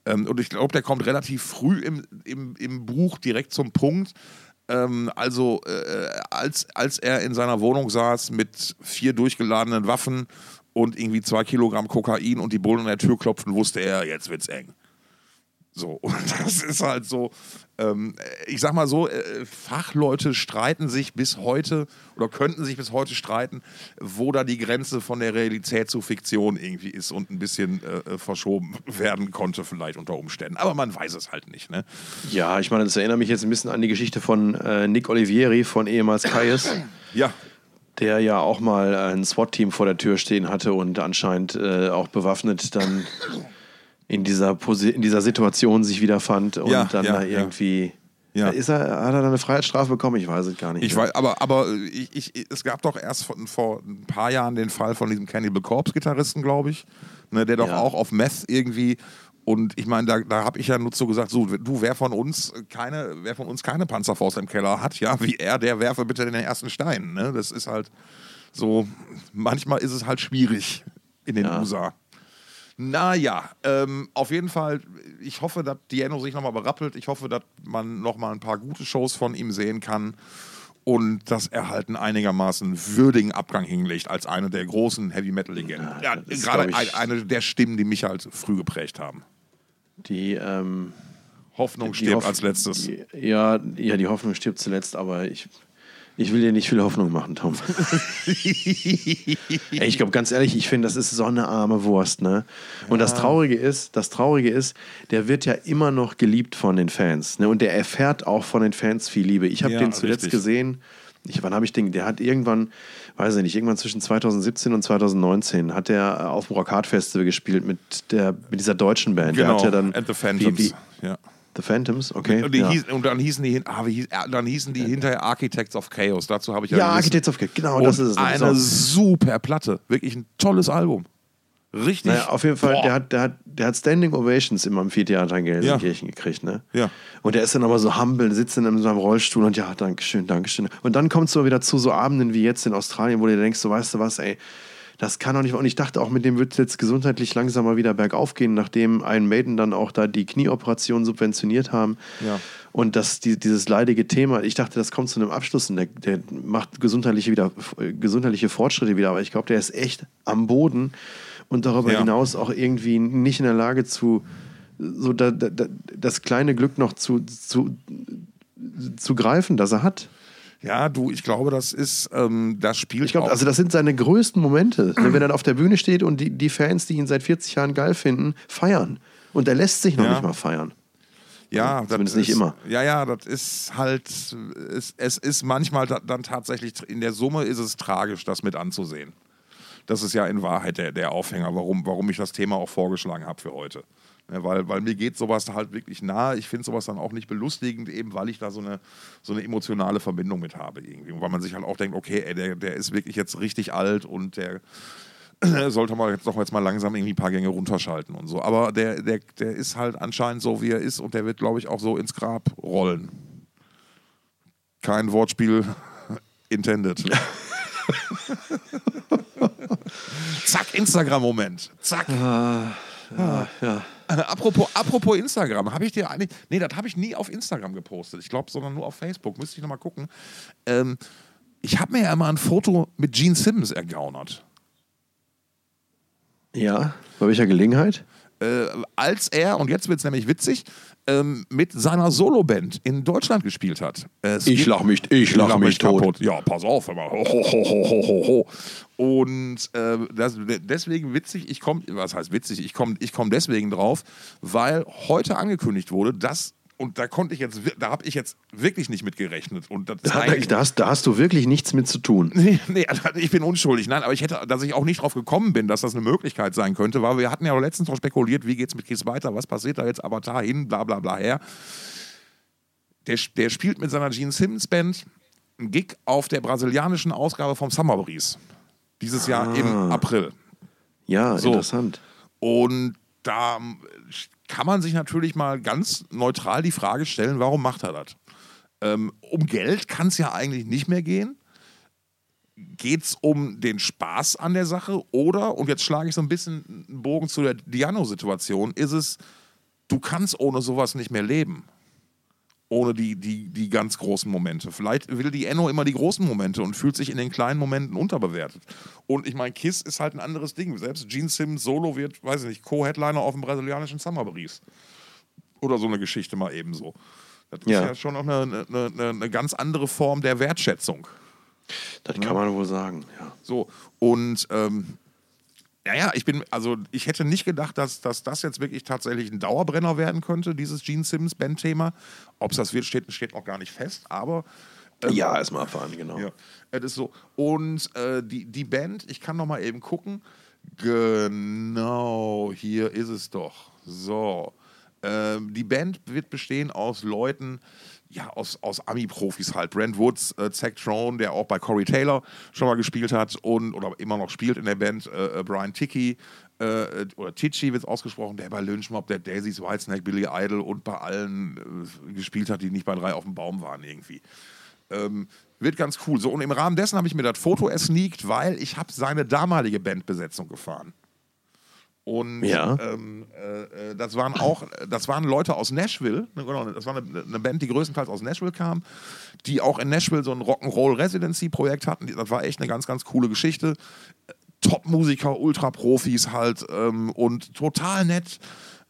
ähm, und ich glaube, der kommt relativ früh im, im, im Buch direkt zum Punkt. Ähm, also, äh, als, als er in seiner Wohnung saß mit vier durchgeladenen Waffen und irgendwie zwei Kilogramm Kokain und die Bullen an der Tür klopfen, wusste er, jetzt wird's eng. So, *laughs* und das ist halt so, ähm, ich sag mal so, äh, Fachleute streiten sich bis heute oder könnten sich bis heute streiten, wo da die Grenze von der Realität zu Fiktion irgendwie ist und ein bisschen äh, äh, verschoben werden konnte, vielleicht unter Umständen. Aber man weiß es halt nicht, ne? Ja, ich meine, das erinnert mich jetzt ein bisschen an die Geschichte von äh, Nick Olivieri von ehemals Kaius. Ja der ja auch mal ein SWAT-Team vor der Tür stehen hatte und anscheinend äh, auch bewaffnet dann in dieser, Posi in dieser Situation sich wiederfand und ja, dann ja, da irgendwie. Ja. Ist er, hat er dann eine Freiheitsstrafe bekommen? Ich weiß es gar nicht. Ich weiß, aber, aber ich, ich, es gab doch erst vor, vor ein paar Jahren den Fall von diesem Cannibal Corpse-Gitarristen, glaube ich, ne, der doch auch auf Meth irgendwie und ich meine, da, da habe ich ja nur so gesagt, so, du, wer von uns keine, wer von uns keine Panzerfaust im Keller hat, ja, wie er, der werfe bitte den ersten Stein. Ne? Das ist halt so, manchmal ist es halt schwierig in den ja. USA. Naja, ähm, auf jeden Fall, ich hoffe, dass Diano sich nochmal berappelt. Ich hoffe, dass man nochmal ein paar gute Shows von ihm sehen kann. und dass er halt einen einigermaßen würdigen Abgang hinlegt als eine der großen Heavy Metal Legenden. Ja, gerade ein, eine der Stimmen, die mich halt früh geprägt haben. Die ähm, Hoffnung die stirbt Hoff als letztes. Ja, ja, die Hoffnung stirbt zuletzt, aber ich ich will dir nicht viel Hoffnung machen, Tom. *laughs* Ey, ich glaube, ganz ehrlich, ich finde, das ist so eine arme Wurst, ne? Und ja. das Traurige ist, das Traurige ist, der wird ja immer noch geliebt von den Fans, ne? Und der erfährt auch von den Fans viel Liebe. Ich habe ja, den zuletzt richtig. gesehen. Ich, wann habe ich den? Der hat irgendwann, weiß ich nicht, irgendwann zwischen 2017 und 2019 hat der auf dem Rock Hard Festival gespielt mit der mit dieser deutschen Band. Genau. Der hat ja dann And the Phantoms. Wie, wie, ja. The Phantoms, okay. Und, ja. hieß, und dann hießen die, ah, hieß, dann hießen die hinterher Architects of Chaos. Dazu habe ich ja. Ja, Architects of Chaos, genau, das ist es. Eine super Platte. Wirklich ein tolles Album. Richtig. Naja, auf jeden Fall, der hat, der, hat, der hat Standing Ovations im Amphitheater in Gelsenkirchen ja. gekriegt, ne? Ja. Und der ist dann aber so humble, sitzt in seinem Rollstuhl und ja, Dankeschön, Dankeschön. Und dann kommt es wieder zu so Abenden wie jetzt in Australien, wo du denkst, so weißt du was, ey, das kann doch nicht. Und ich dachte auch, mit dem wird es jetzt gesundheitlich langsam mal wieder bergauf gehen, nachdem ein Maiden dann auch da die Knieoperation subventioniert haben. Ja. Und das, die, dieses leidige Thema, ich dachte, das kommt zu einem Abschluss und der, der macht gesundheitliche, wieder, gesundheitliche Fortschritte wieder. Aber ich glaube, der ist echt am Boden und darüber ja. hinaus auch irgendwie nicht in der Lage zu, so da, da, das kleine Glück noch zu, zu, zu greifen, das er hat. Ja, du, ich glaube, das ist, ähm, das Spiel. Ich glaube, also das sind seine größten Momente, *clears throat* wenn er auf der Bühne steht und die, die Fans, die ihn seit 40 Jahren geil finden, feiern. Und er lässt sich noch ja. nicht mal feiern. Ja, also, zumindest ist, nicht immer. Ja, ja, das ist halt, es, es ist manchmal dann tatsächlich, in der Summe ist es tragisch, das mit anzusehen. Das ist ja in Wahrheit der, der Aufhänger, warum, warum ich das Thema auch vorgeschlagen habe für heute. Ja, weil, weil mir geht sowas halt wirklich nahe. Ich finde sowas dann auch nicht belustigend, eben weil ich da so eine, so eine emotionale Verbindung mit habe. Irgendwie. Weil man sich halt auch denkt, okay, ey, der, der ist wirklich jetzt richtig alt und der *clears throat* sollte man jetzt doch jetzt mal langsam irgendwie ein paar Gänge runterschalten und so. Aber der, der, der ist halt anscheinend so, wie er ist und der wird, glaube ich, auch so ins Grab rollen. Kein Wortspiel *laughs* intended. *laughs* Zack, Instagram-Moment. Zack. Ah, ja, ja. Äh, apropos, apropos Instagram, habe ich dir eigentlich. Nee, das habe ich nie auf Instagram gepostet. Ich glaube, sondern nur auf Facebook. Müsste ich nochmal gucken. Ähm, ich habe mir ja immer ein Foto mit Gene Simmons ergaunert. Ja, bei welcher Gelegenheit? Äh, als er, und jetzt wird es nämlich witzig, ähm, mit seiner Soloband in Deutschland gespielt hat. Es ich lach mich, ich lach, lach mich, tot. Kaputt. Ja, pass auf, immer. Ho, ho, ho, Und äh, das, deswegen witzig, ich komme, was heißt witzig, ich komme ich komm deswegen drauf, weil heute angekündigt wurde, dass und da konnte ich jetzt, da habe ich jetzt wirklich nicht mit gerechnet. Und das da, da, hast, da hast du wirklich nichts mit zu tun. Nee, nee, also ich bin unschuldig. Nein, aber ich hätte, dass ich auch nicht drauf gekommen bin, dass das eine Möglichkeit sein könnte, weil wir hatten ja letztens noch spekuliert, wie geht es mit Kiss weiter, was passiert da jetzt Avatar hin, bla bla bla her. Der, der spielt mit seiner Gene Simmons Band einen Gig auf der brasilianischen Ausgabe vom Summer Breeze. Dieses ah. Jahr im ah. April. Ja, so. interessant. Und da kann man sich natürlich mal ganz neutral die Frage stellen, warum macht er das? Ähm, um Geld kann es ja eigentlich nicht mehr gehen. Geht es um den Spaß an der Sache oder, und jetzt schlage ich so ein bisschen einen Bogen zu der Diano-Situation, ist es, du kannst ohne sowas nicht mehr leben ohne die, die, die ganz großen Momente. Vielleicht will die Enno immer die großen Momente und fühlt sich in den kleinen Momenten unterbewertet. Und ich meine, Kiss ist halt ein anderes Ding. Selbst Gene Simmons Solo wird, weiß ich nicht, Co-Headliner auf dem brasilianischen Summer Breeze. Oder so eine Geschichte mal ebenso. Das ja. ist ja schon noch eine, eine, eine, ganz andere Form der Wertschätzung. Das kann man wohl sagen, ja. So, und ähm, naja, ich bin, also ich hätte nicht gedacht, dass, dass das jetzt wirklich tatsächlich ein Dauerbrenner werden könnte, dieses Gene Simmons Band-Thema. Ob es das wird, steht, steht noch gar nicht fest, aber. Ähm, ja, erstmal erfahren, genau. Ja, das ist so. Und äh, die, die Band, ich kann noch mal eben gucken. Genau, hier ist es doch. So. Ähm, die Band wird bestehen aus Leuten, ja, aus, aus Ami-Profis halt. Brent Woods, äh, Zack Trone, der auch bei Corey Taylor schon mal gespielt hat und oder immer noch spielt in der Band, äh, äh Brian Ticky äh, oder Tichy wird es ausgesprochen, der bei Lynchmob, der Daisies Whitesnake, Billy Idol und bei allen äh, gespielt hat, die nicht bei drei auf dem Baum waren irgendwie. Ähm, wird ganz cool. So, und im Rahmen dessen habe ich mir das Foto ersneakt, weil ich habe seine damalige Bandbesetzung gefahren. Und Ja. ähm, äh, äh, das waren auch, das waren Leute aus Nashville, ne, genau, das war eine, eine Band, die größtenteils aus Nashville kam, die auch in Nashville so ein Rock'n'Roll Residency Projekt hatten. Das war echt eine ganz, ganz coole Geschichte. Top-Musiker, Ultra-Profis halt ähm, und total nett.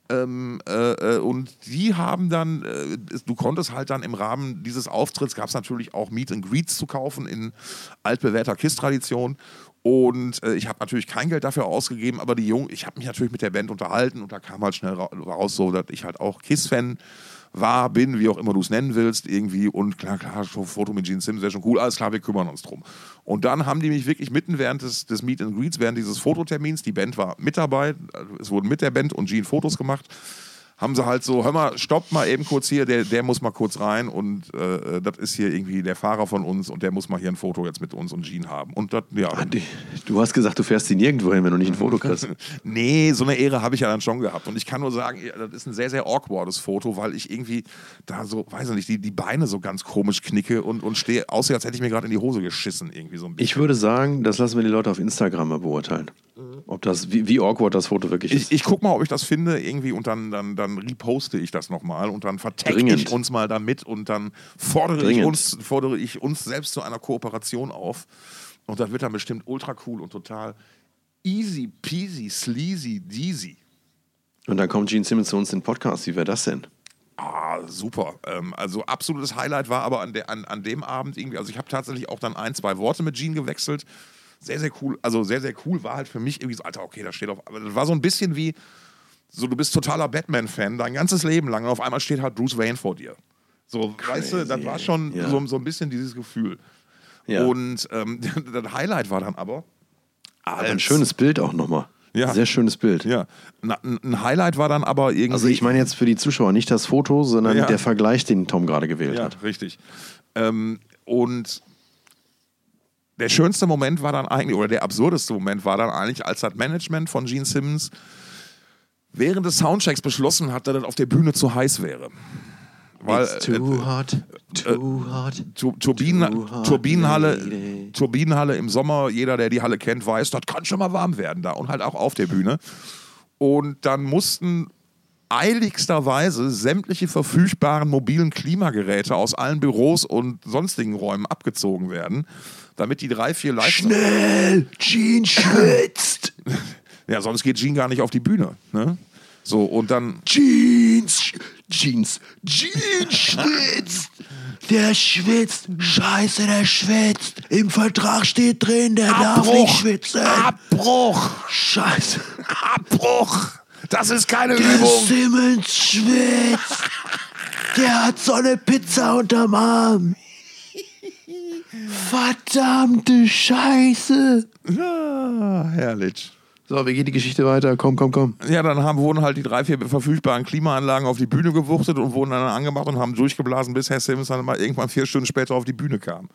Ähm, äh, äh, und die haben dann, äh, du konntest halt dann im Rahmen dieses Auftritts, gab es natürlich auch Meet and Greets zu kaufen in altbewährter KISS-Tradition. Und äh, ich habe natürlich kein Geld dafür ausgegeben, aber die Jungen, ich habe mich natürlich mit der Band unterhalten und da kam halt schnell ra raus, so dass ich halt auch KISS-Fan war, bin, wie auch immer du es nennen willst, irgendwie. Und klar, klar, Foto mit Gene Simmons wäre schon cool, alles klar, wir kümmern uns drum. Und dann haben die mich wirklich mitten während des, des Meet and Greets, während dieses Fototermins, die Band war mit dabei, es wurden mit der Band und Gene Fotos gemacht, haben sie halt so, hör mal, stoppt mal eben kurz hier, der, der muss mal kurz rein und äh, das ist hier irgendwie der Fahrer von uns und der muss mal hier ein Foto jetzt mit uns und Gene haben. Und das, ja. Ah, Du hast gesagt, du fährst sie nirgendwo hin, wenn du nicht ein Foto kriegst. *laughs* Nee, so eine Ehre habe ich ja dann schon gehabt. Und ich kann nur sagen, das ist ein sehr, sehr awkwardes Foto, weil ich irgendwie da so, weiß ich nicht, die, die Beine so ganz komisch knicke und, und stehe, außer als hätte ich mir gerade in die Hose geschissen, irgendwie so ein bisschen. Ich würde sagen, das lassen wir die Leute auf Instagram mal beurteilen. Ob das, wie, wie awkward das Foto wirklich ist. Ich, ich guck mal, ob ich das finde irgendwie und dann, dann, dann reposte ich das nochmal und dann Dringend. ich uns mal damit und dann fordere ich, uns, fordere ich uns selbst zu einer Kooperation auf. Und das wird dann bestimmt ultra cool und total easy peasy, sleazy, deasy. Und dann kommt Gene Simmons zu uns in den Podcast. Wie wäre das denn? Ah, super. Ähm, also absolutes Highlight war aber an, der, an, an dem Abend irgendwie, also ich habe tatsächlich auch dann ein, zwei Worte mit Gene gewechselt. Sehr, sehr cool. Also sehr, sehr cool war halt für mich irgendwie so, Alter, okay, da steht auf. Aber das war so ein bisschen wie, so du bist totaler Batman-Fan, dein ganzes Leben lang und auf einmal steht halt Bruce Wayne vor dir. So, weißt du, das war schon ja. so, so ein bisschen dieses Gefühl. Ja. Und ähm, *laughs* das Highlight war dann aber. Aber ein schönes Bild auch nochmal. Ja. Sehr schönes Bild. Ja, Na, ein ein Highlight war dann aber irgendwie. Also ich meine jetzt für die Zuschauer nicht das Foto, sondern Ja. der Vergleich, den Tom gerade gewählt Ja, hat. richtig. Ähm, und der schönste Moment war dann eigentlich, oder der absurdeste Moment war dann eigentlich, als das Management von Gene Simmons während des Soundchecks beschlossen hat, dass das auf der Bühne zu heiß wäre. Weil It's äh, too hot, too hot. Tu- Turbinen, Too hot, Turbinenhalle, im Sommer, jeder, der die Halle kennt, weiß, das kann schon mal warm werden da und halt auch auf der Bühne. Und dann mussten eiligsterweise sämtliche verfügbaren mobilen Klimageräte aus allen Büros und sonstigen Räumen abgezogen werden, damit die drei, vier Live... Schnell! Gene schwitzt! *laughs* Ja, sonst geht Gene gar nicht auf die Bühne. Ne? So, und dann... Jeans! Jeans! Jeans *laughs* schwitzt! Der schwitzt! Scheiße, der schwitzt! Im Vertrag steht drin, der darf nicht schwitzen! Abbruch! Scheiße! Abbruch! Das ist keine Der Übung! Simmons schwitzt! Der hat so eine Pizza unterm Arm! *laughs* Verdammte Scheiße! Ja, herrlich. So, wie geht die Geschichte weiter? Komm, komm, komm. Ja, dann haben, wurden halt die drei, vier verfügbaren Klimaanlagen auf die Bühne gewuchtet und wurden dann angemacht und haben durchgeblasen, bis Herr Simmons dann mal irgendwann vier Stunden später auf die Bühne kam.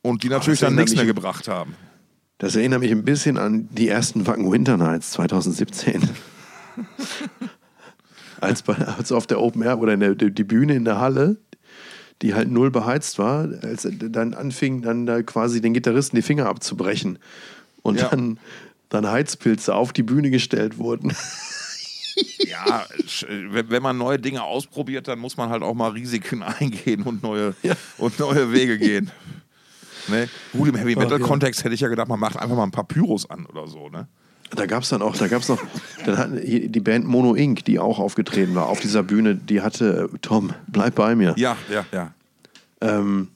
Und die natürlich das dann nichts mehr gebracht haben. Das erinnert mich ein bisschen an die ersten Wacken Winter Nights 2017. *laughs* als, bei, als auf der Open Air oder in der, die Bühne in der Halle, die halt null beheizt war, als dann anfing, dann da quasi den Gitarristen die Finger abzubrechen und Ja. dann, dann Heizpilze auf die Bühne gestellt wurden. *laughs* Ja, wenn man neue Dinge ausprobiert, dann muss man halt auch mal Risiken *laughs* eingehen und neue, Ja. und neue Wege gehen. *laughs* Ne? Gut, im Heavy Metal ja. Kontext hätte ich ja gedacht, man macht einfach mal ein paar Pyros an oder so. Ne? Da gab es dann auch, da gab es noch, dann hatten die Band Mono Inc., die auch aufgetreten war auf dieser Bühne, die hatte, Tom, bleib bei mir. Ja, ja, ja. Ähm,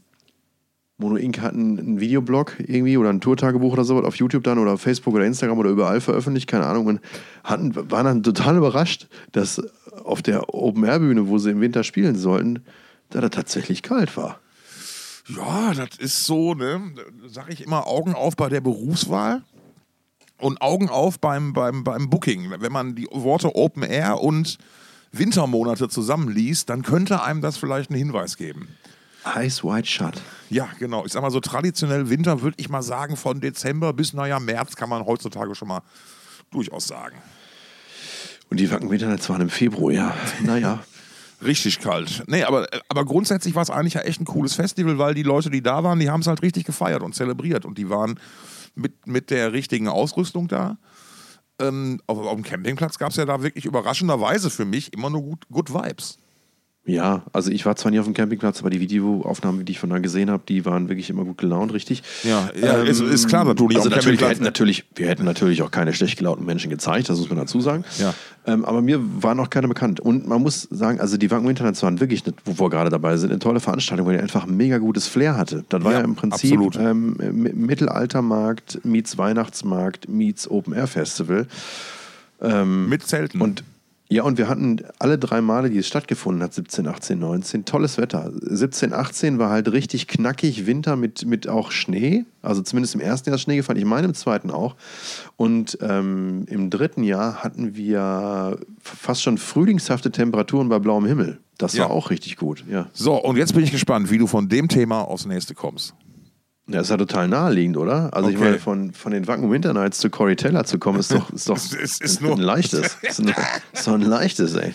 Mono Inc. hat einen, Videoblog irgendwie oder ein Tourtagebuch oder so auf YouTube dann oder Facebook oder Instagram oder überall veröffentlicht, keine Ahnung. Und hatten, waren dann total überrascht, dass auf der Open-Air-Bühne, wo sie im Winter spielen sollten, da das tatsächlich kalt war. Ja, das ist so, ne? Sag ich immer Augen auf bei der Berufswahl und Augen auf beim, beim, beim Booking. Wenn man die Worte Open Air und Wintermonate zusammenliest, dann könnte einem das vielleicht einen Hinweis geben. Eyes wide shut. Ja, genau. Ich sag mal so traditionell Winter würde ich mal sagen, von Dezember bis, naja, März kann man heutzutage schon mal durchaus sagen. Und die Wacken Winter Nights waren im Februar, ja. *laughs* Naja. Richtig kalt. Nee, aber, aber grundsätzlich war es eigentlich ja echt ein cooles Festival, weil die Leute, die da waren, die haben es halt richtig gefeiert und zelebriert. Und die waren mit, mit der richtigen Ausrüstung da. ähm, auf, auf dem Campingplatz gab es ja da wirklich überraschenderweise für mich immer nur gut, good Vibes. Ja, also ich war zwar nie auf dem Campingplatz, aber die Videoaufnahmen, die ich von da gesehen habe, die waren wirklich immer gut gelaunt, richtig. Ja, ja ist, ist klar natürlich. Also natürlich, wir hätten natürlich, wir hätten natürlich auch keine schlecht gelaunten Menschen gezeigt, das muss man dazu sagen. Ja. Ähm, aber mir waren auch keine bekannt. Und man muss sagen, also die Wacken Internet waren wirklich, eine, wo wir gerade dabei sind, eine tolle Veranstaltung, weil die einfach ein mega gutes Flair hatte. Das war Ja, ja, im Prinzip ähm, Mittelaltermarkt, meets Weihnachtsmarkt, meets Open Air Festival. Mit Zelten. Und ja, und wir hatten alle drei Male, die es stattgefunden hat, 17, 18, 19, tolles Wetter. 17, 18 war halt richtig knackig Winter mit, mit auch Schnee. Also zumindest im ersten Jahr Schnee gefallen, ich meine im zweiten auch. Und ähm, im dritten Jahr hatten wir fast schon frühlingshafte Temperaturen bei blauem Himmel. Das Ja. war auch richtig gut, ja. so, und jetzt bin ich gespannt, wie du von dem Thema aufs nächste kommst. Ja, ist ja total naheliegend, oder? Also ich Okay. meine, von, von den Wacken Winter Nights zu Corey Taylor zu kommen, ist doch, *laughs* ist doch Es ist- ist ein, nur- ein leichtes. *laughs* Ist, ein, ist doch ein leichtes, ey.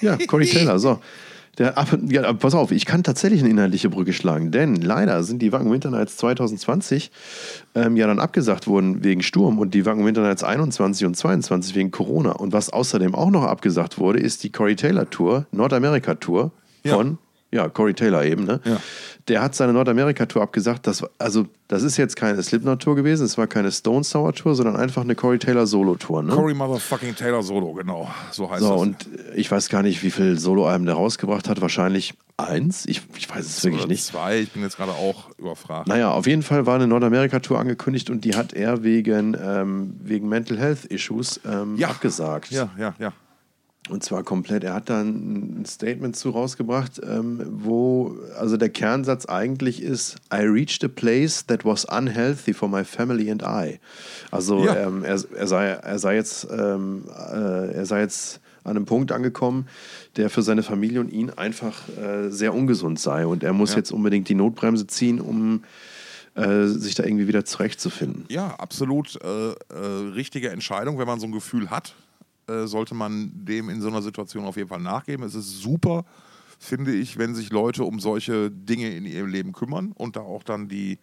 Ja, Corey *laughs* Taylor, so. Der, ab- ja, aber pass auf, ich kann tatsächlich eine inhaltliche Brücke schlagen, denn leider sind die Wacken Winter Nights 2020 ähm, ja dann abgesagt worden wegen Sturm und die Wacken Winter Nights 21 und 22 wegen Corona. Und was außerdem auch noch abgesagt wurde, ist die Corey Taylor Tour, Nordamerika Tour von ja, Corey Taylor eben, ne? Ja. Der hat seine Nordamerika-Tour abgesagt. Das, also, das ist jetzt keine Slipknot-Tour gewesen, es war keine Stone Sour-Tour, sondern einfach eine Corey Taylor Solo-Tour. Ne? Corey Motherfucking Taylor Solo, genau. So heißt so, das. und ich weiß gar nicht, wie viele Solo-Alben der rausgebracht hat. Wahrscheinlich eins. Ich, ich weiß es wirklich nicht. Zwei, ich bin jetzt gerade auch überfragt. Naja, auf jeden Fall war eine Nordamerika-Tour angekündigt und die hat er wegen, ähm, wegen Mental Health Issues ähm, Ja. abgesagt. Ja, ja, ja. Und zwar komplett. Er hat dann ein Statement zu rausgebracht, ähm, wo also der Kernsatz eigentlich ist: I reached a place that was unhealthy for my family and I. Also Ja. ähm, er, er, sei, er sei jetzt ähm, äh, er sei jetzt an einem Punkt angekommen, der für seine Familie und ihn einfach äh, sehr ungesund sei und er muss Ja. jetzt unbedingt die Notbremse ziehen, um äh, sich da irgendwie wieder zurechtzufinden. Ja, absolut äh, äh, richtige Entscheidung. Wenn man so ein Gefühl hat, äh, sollte man dem in so einer Situation auf jeden Fall nachgeben. Es ist super, finde ich, wenn sich Leute um solche Dinge in ihrem Leben kümmern und da auch dann die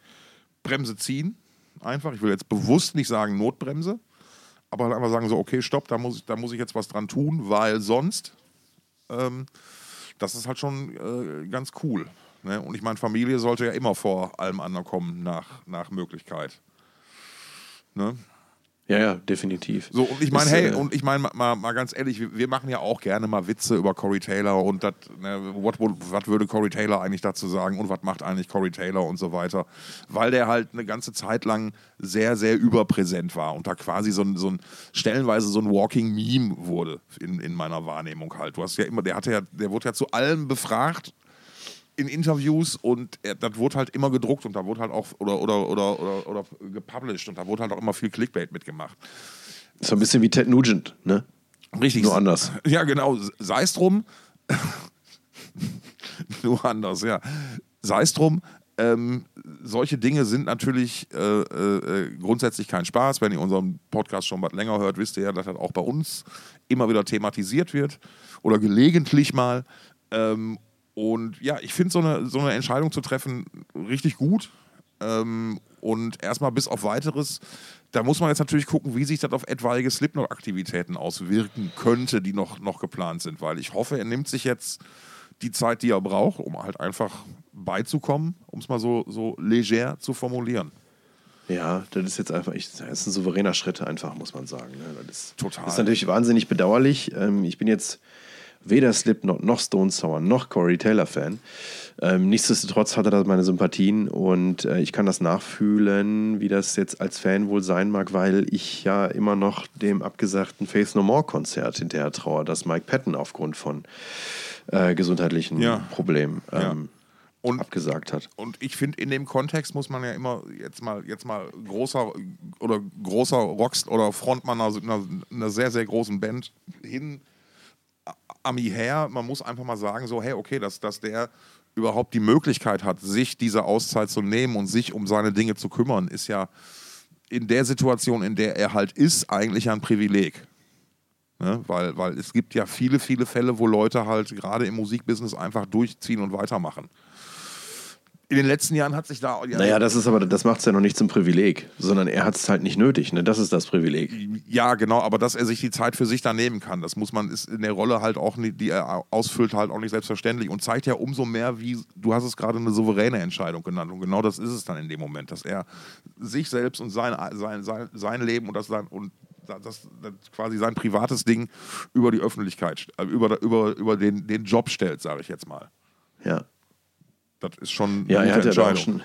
Bremse ziehen. Einfach. Ich will jetzt bewusst nicht sagen Notbremse, aber halt einfach sagen so, okay, stopp, da muss ich, da muss ich jetzt was dran tun, weil sonst, ähm, das ist halt schon äh, ganz cool. Ne? Und ich meine, Familie sollte ja immer vor allem anderen kommen nach, nach Möglichkeit. Ne? Ja, ja, definitiv. So, und ich meine, hey, äh, und ich meine, mal, mal ganz ehrlich, wir, wir machen ja auch gerne mal Witze über Corey Taylor und das, ne, was würde Corey Taylor eigentlich dazu sagen und was macht eigentlich Corey Taylor und so weiter. Weil der halt eine ganze Zeit lang sehr, sehr überpräsent war und da quasi so ein, so ein stellenweise so ein Walking Meme wurde in, in meiner Wahrnehmung halt. Du hast ja immer, der hatte ja, der wurde ja zu allem befragt in Interviews und er, das wurde halt immer gedruckt und da wurde halt auch oder oder oder oder, oder gepublished und da wurde halt auch immer viel Clickbait mitgemacht. So ein bisschen wie Ted Nugent, ne? Richtig. Nur anders. *laughs* Ja, genau. Sei es drum. *laughs* Nur anders, ja. Sei es drum. Ähm, solche Dinge sind natürlich äh, äh, grundsätzlich kein Spaß. Wenn ihr unseren Podcast schon was länger hört, wisst ihr ja, dass das auch bei uns immer wieder thematisiert wird oder gelegentlich mal. Ähm, und ja, ich finde so eine, so eine Entscheidung zu treffen richtig gut. Ähm, und erstmal bis auf weiteres, da muss man jetzt natürlich gucken, wie sich das auf etwaige Slipknot-Aktivitäten auswirken könnte, die noch, noch geplant sind. Weil ich hoffe, er nimmt sich jetzt die Zeit, die er braucht, um halt einfach beizukommen, um es mal so, so leger zu formulieren. Ja, das ist jetzt einfach, ich, das ist ein souveräner Schritt einfach, muss man sagen. Ne? Das ist, Total. ist natürlich wahnsinnig bedauerlich. Ähm, ich bin jetzt weder Slipknot noch Stone Sour noch Corey Taylor Fan. Ähm, nichtsdestotrotz hat er da meine Sympathien und äh, ich kann das nachfühlen, wie das jetzt als Fan wohl sein mag, weil ich ja immer noch dem abgesagten Faith No More Konzert hinterher traue, das Mike Patton aufgrund von äh, gesundheitlichen Ja. Problemen Ja. ähm, Und abgesagt hat. Und ich finde, in dem Kontext muss man ja immer jetzt mal, jetzt mal großer oder großer Rockst oder Frontmann einer, einer sehr, sehr großen Band hin Ami her. Man muss einfach mal sagen, so, hey, okay, dass, dass der überhaupt die Möglichkeit hat, sich diese Auszeit zu nehmen und sich um seine Dinge zu kümmern, ist ja in der Situation, in der er halt ist, eigentlich ein Privileg. Ne? Weil, weil es gibt ja viele, viele Fälle, wo Leute halt gerade im Musikbusiness einfach durchziehen und weitermachen in den letzten Jahren hat sich da. Ja, naja, das ist aber, das macht es ja noch nicht zum Privileg, sondern er hat es halt nicht nötig. Ne? Das ist das Privileg. Ja, genau, aber dass er sich die Zeit für sich da nehmen kann, das muss man, ist in der Rolle halt auch, nicht, die er ausfüllt, halt auch nicht selbstverständlich und zeigt ja umso mehr, wie, du hast es gerade eine souveräne Entscheidung genannt und genau das ist es dann in dem Moment, dass er sich selbst und sein, sein, sein, sein Leben und das, und das, das, quasi sein privates Ding über die Öffentlichkeit, äh, über, über, über den, den Job stellt, sage ich jetzt mal. Ja. Das ist schon ja, er hat ja auch schon,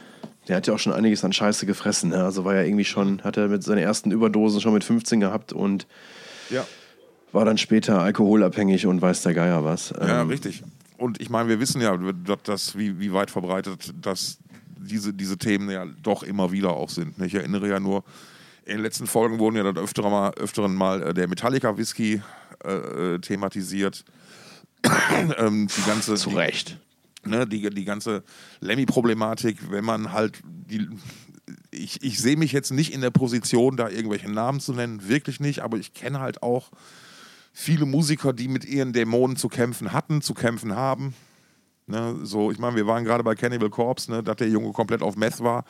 der hat ja auch schon einiges an Scheiße gefressen. Ne? Also war ja irgendwie schon, hat er mit seiner ersten Überdosen schon mit 15 gehabt und ja. war dann später alkoholabhängig und weiß der Geier was. Ja, ähm, richtig. Und ich meine, wir wissen ja, dass, wie, wie weit verbreitet dass diese, diese Themen ja doch immer wieder auch sind. Ich erinnere ja nur, in den letzten Folgen wurden ja dann öfter mal, öfteren mal äh, der Metallica-Whisky äh, äh thematisiert. *clears throat* ähm, die ganze, Zu Recht. Ne, die, die ganze Lemmy-Problematik, wenn man halt die. Ich, ich sehe mich jetzt nicht in der Position, da irgendwelche Namen zu nennen, wirklich nicht, aber ich kenne halt auch viele Musiker, die mit ihren Dämonen zu kämpfen hatten, zu kämpfen haben. Ne, so, ich meine, wir waren gerade bei Cannibal Corpse, ne, dass der Junge komplett auf Meth war.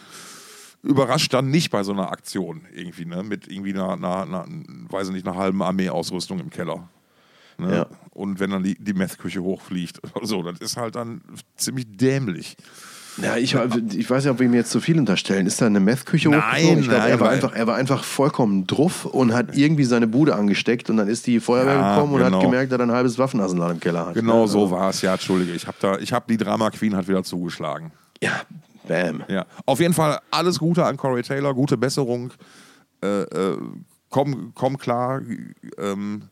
Überrascht dann nicht bei so einer Aktion irgendwie, ne, mit irgendwie einer, einer, einer weiß ich nicht, einer halben Armeeausrüstung im Keller. Ne? Ja. Und wenn dann die, die Meth-Küche hochfliegt *laughs* oder so, das ist halt dann ziemlich dämlich. Ja, ich, ich weiß ja, ob wir ihm jetzt zu viel unterstellen. Ist da eine Meth-Küche Nein, ich glaub, er, war einfach, er war einfach vollkommen druff und hat irgendwie seine Bude angesteckt und dann ist die Feuerwehr ja, gekommen und genau. hat gemerkt, dass er ein halbes Waffenarsenal im Keller hat. Genau so also war es, ja, entschuldige. Ich habe hab die Drama Queen hat wieder zugeschlagen. Ja, bam. Ja. Auf jeden Fall alles Gute an Corey Taylor, gute Besserung. Äh, äh, komm, komm klar. Ähm,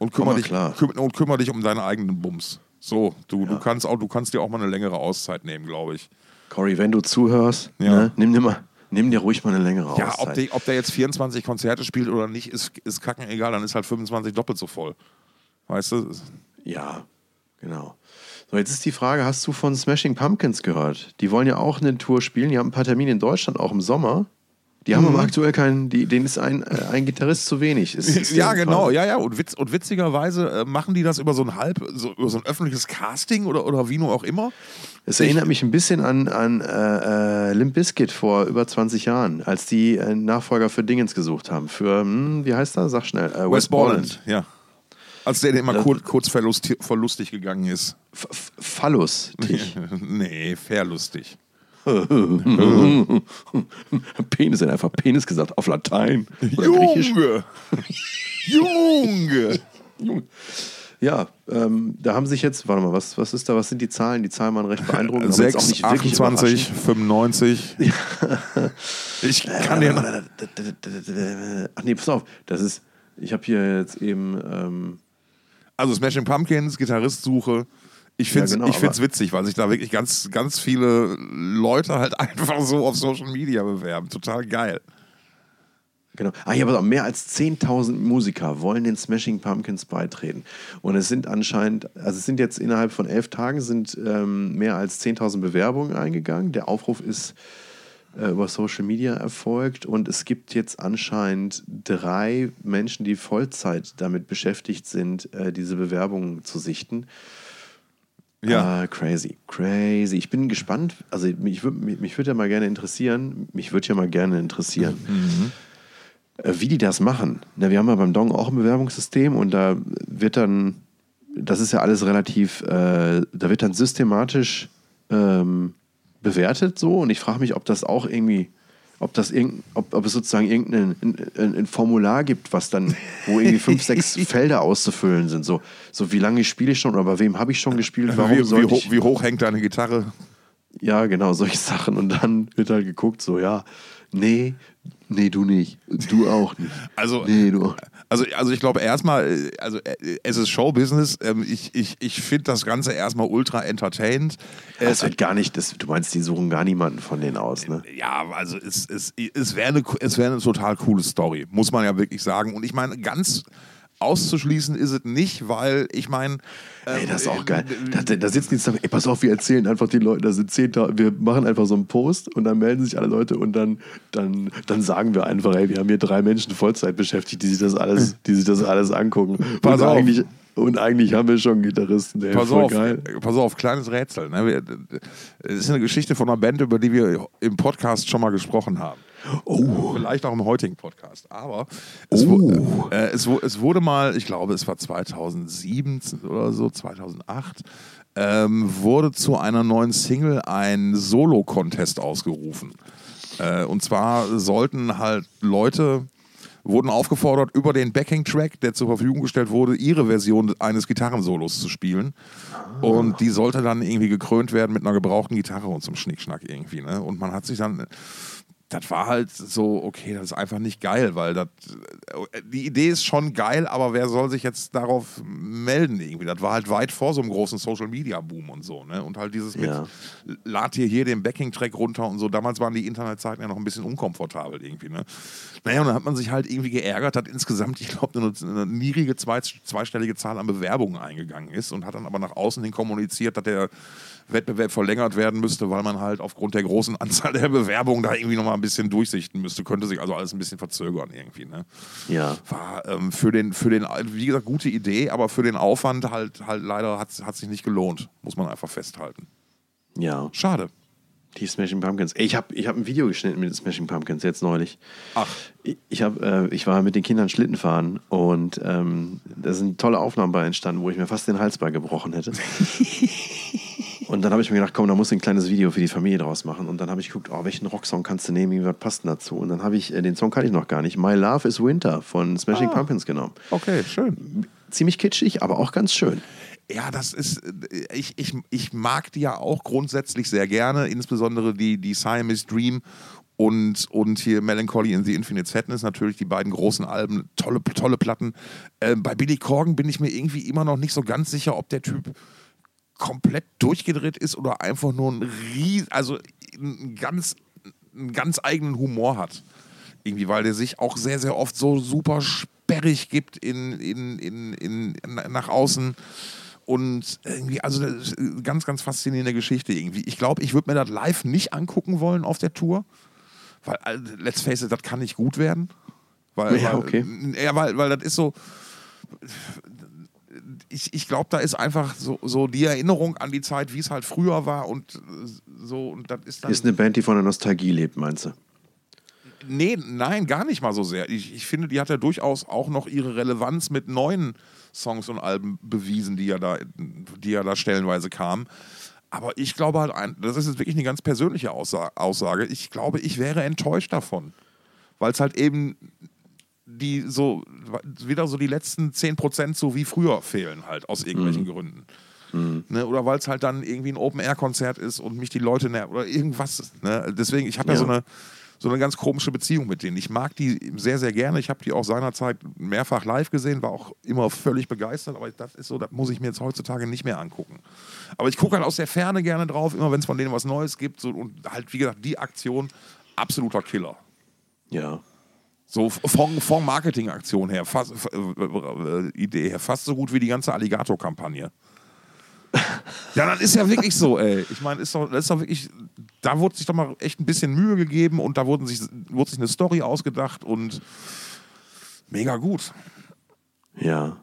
und kümmere dich, küm und kümmere dich um deine eigenen Bums. So, du, ja. du, kannst auch, du kannst dir auch mal eine längere Auszeit nehmen, glaube ich. Cory, wenn du zuhörst, ja. ne, nimm, dir mal, nimm dir ruhig mal eine längere ja, Auszeit. Ja, ob, der, ob der jetzt 24 Konzerte spielt oder nicht, ist, ist kacken egal, dann ist halt 25 doppelt so voll. Weißt du? Ja, genau. So, jetzt ist die Frage, hast du von Smashing Pumpkins gehört? Die wollen ja auch eine Tour spielen, die haben ein paar Termine in Deutschland, auch im Sommer. Die haben mhm. aber aktuell keinen, die, denen ist ein, äh, ein Gitarrist zu wenig. Ist, ist *laughs* ja, genau, ja, ja. Und, witz, und witzigerweise äh, machen die das über so ein halb, so, über so ein öffentliches Casting oder, oder wie nur auch immer. Es erinnert mich ein bisschen an, an äh, äh Limp Bizkit vor über 20 Jahren, als die einen Nachfolger für Dingens gesucht haben. Für, hm, wie heißt er? Sag schnell. Äh, West Borland, ja. Als der, der immer kurz, kurz verlustig, verlustig gegangen ist. F Fallustig. *laughs* nee, verlustig. *laughs* Penis, er einfach Penis gesagt auf Latein. *laughs* Junge! Junge! Ja, ähm, da haben sich jetzt, warte mal, was, was ist da, was sind die Zahlen? Die Zahlen waren recht beeindruckend. 6, 28, 95. ich kann dir. Ach nee, pass auf, das ist, ich habe hier jetzt eben. Ähm, also Smashing Pumpkins, Gitarristsuche. Ich finde es ja, genau, witzig, weil sich da wirklich ganz, ganz viele Leute halt *laughs* einfach so auf Social Media bewerben. Total geil. Genau. Ah, ja, aber mehr als 10.000 Musiker wollen den Smashing Pumpkins beitreten. Und es sind anscheinend, also es sind jetzt innerhalb von elf Tagen sind ähm, mehr als 10.000 Bewerbungen eingegangen. Der Aufruf ist äh, über Social Media erfolgt und es gibt jetzt anscheinend drei Menschen, die Vollzeit damit beschäftigt sind, äh, diese Bewerbungen zu sichten. Ja. Uh, crazy, crazy. Ich bin gespannt. Also mich, mich, mich würde ja mal gerne interessieren, mich würde ja mal gerne interessieren, mhm. Wie die das machen. Na, wir haben ja beim Dong auch ein Bewerbungssystem und da wird dann, das ist ja alles relativ, äh, da wird dann systematisch ähm, bewertet so und ich frage mich, ob das auch irgendwie ob das irgend, ob, ob es sozusagen irgendein ein, ein Formular gibt, was dann, wo irgendwie fünf, sechs *laughs* Felder auszufüllen sind. So, so wie lange spiele ich schon oder bei wem habe ich schon gespielt? Warum wie, wie, hoch, wie hoch hängt deine Gitarre? Ja, genau, solche Sachen. Und dann wird halt geguckt, so, ja, nee, nee, du nicht. Du auch nicht. Also, nee, du auch. Also, also ich glaube erstmal, also es ist Showbusiness. Ähm, ich, ich, ich finde das Ganze erstmal ultra entertained. Es wird gar nicht, das, du meinst, die suchen gar niemanden von denen aus, ne? Ja, also es, es, es wäre eine, wär eine total coole Story, muss man ja wirklich sagen. Und ich meine, ganz auszuschließen ist es nicht, weil ich meine. Ähm, ey, das ist auch geil. Da, da sitzen die zusammen, ey, pass auf, wir erzählen einfach die Leute, da sind 10.000, wir machen einfach so einen Post und dann melden sich alle Leute und dann, dann, dann sagen wir einfach, ey, wir haben hier drei Menschen Vollzeit beschäftigt, die sich das alles, die sich das alles angucken. Pass auf. Und eigentlich haben wir schon einen Gitarristen, der Pass auf, geil. pass auf, kleines Rätsel. Ne? Es ist eine Geschichte von einer Band, über die wir im Podcast schon mal gesprochen haben. Oh, Vielleicht auch im heutigen Podcast. Aber es, Oh. wu- äh, es, es wurde mal, ich glaube, es war 2007 oder so, 2008, ähm, wurde zu einer neuen Single ein Solo-Contest ausgerufen. Äh, und zwar sollten halt Leute wurden aufgefordert, über den Backing-Track, der zur Verfügung gestellt wurde, ihre Version eines Gitarrensolos zu spielen. Und die sollte dann irgendwie gekrönt werden mit einer gebrauchten Gitarre und zum Schnickschnack irgendwie. Ne? Und man hat sich dann das war halt so, okay, das ist einfach nicht geil, weil das, die Idee ist schon geil, aber wer soll sich jetzt darauf melden irgendwie? Das war halt weit vor so einem großen Social-Media-Boom und so, ne? Und halt dieses Ja. mit, lad dir hier den Backing-Track runter und so. Damals waren die Internetzeiten ja noch ein bisschen unkomfortabel irgendwie, ne? Naja, und dann hat man sich halt irgendwie geärgert, hat insgesamt, ich glaube, eine, eine niedrige zwei, zweistellige Zahl an Bewerbungen eingegangen ist und hat dann aber nach außen hin kommuniziert, dass der Wettbewerb verlängert werden müsste, weil man halt aufgrund der großen Anzahl der Bewerbungen da irgendwie nochmal ein bisschen durchsichten müsste. Könnte sich also alles ein bisschen verzögern irgendwie. Ne? Ja. War ähm, für, den, für den, wie gesagt, gute Idee, aber für den Aufwand halt, halt leider hat es sich nicht gelohnt. Muss man einfach festhalten. Ja. Schade. Die Smashing Pumpkins. Ey, ich habe ich hab ein Video geschnitten mit den Smashing Pumpkins jetzt neulich. Ach. Ich, ich, hab, äh, ich war mit den Kindern Schlitten fahren und ähm, da sind tolle Aufnahmen bei entstanden, wo ich mir fast den Hals bei gebrochen hätte. *laughs* und dann habe ich mir gedacht, komm, da musst du ein kleines Video für die Familie draus machen. Und dann habe ich geguckt, oh, welchen Rocksong kannst du nehmen, was passt denn dazu? Und dann habe ich, äh, den Song kannte ich noch gar nicht, My Love is Winter von Smashing Ah. Pumpkins genommen. Okay, schön. Ziemlich kitschig, aber auch ganz schön. Ja, das ist, äh, ich, ich, ich mag die ja auch grundsätzlich sehr gerne, insbesondere die, die Siamese Dream und, und hier Melancholy in the Infinite Sadness, natürlich die beiden großen Alben, tolle, tolle Platten. Äh, bei Billy Corgan bin ich mir irgendwie immer noch nicht so ganz sicher, ob der Typ komplett durchgedreht ist oder einfach nur ein ries also einen ganz, einen ganz eigenen Humor hat. Irgendwie, weil der sich auch sehr, sehr oft so super sperrig gibt in, in, in, in, nach außen. Und irgendwie, also das ist eine ganz, ganz faszinierende Geschichte irgendwie. Ich glaube, ich würde mir das live nicht angucken wollen auf der Tour. Weil, äh, let's face it, das kann nicht gut werden. Weil, Ja, weil, okay. Ja, weil, weil das ist so. Ich, ich glaube, da ist einfach so, so die Erinnerung an die Zeit, wie es halt früher war und äh, so. Und das ist dann. Ist eine Band, die von der Nostalgie lebt, meinst du? Nee, nein, gar nicht mal so sehr. Ich, ich finde, die hat ja durchaus auch noch ihre Relevanz mit neuen Songs und Alben bewiesen, die ja da, die ja da stellenweise kamen. Aber ich glaube halt, das ist jetzt wirklich eine ganz persönliche Aussa- Aussage. Ich glaube, ich wäre enttäuscht davon. Weil es halt eben die so, wieder so die letzten 10% so wie früher fehlen, halt aus irgendwelchen Gründen. Ne, oder weil es halt dann irgendwie ein Open-Air-Konzert ist und mich die Leute nerven oder irgendwas. Ne? Deswegen, ich habe ja. Ja. so eine so eine ganz komische Beziehung mit denen. Ich mag die sehr, sehr gerne. Ich habe die auch seinerzeit mehrfach live gesehen, war auch immer völlig begeistert, aber das ist so, das muss ich mir jetzt heutzutage nicht mehr angucken. Aber ich gucke halt aus der Ferne gerne drauf, immer wenn es von denen was Neues gibt. So, und halt, wie gesagt, die Aktion, absoluter Killer. Ja. So von, von Marketingaktion her, fast, äh, äh, Idee her, fast so gut wie die ganze Alligator-Kampagne. *laughs* ja, das ist ja wirklich so, ey. Ich meine, ist doch, das ist doch wirklich, da wurde sich doch mal echt ein bisschen Mühe gegeben und da wurden sich, wurde sich eine Story ausgedacht und mega gut. Ja.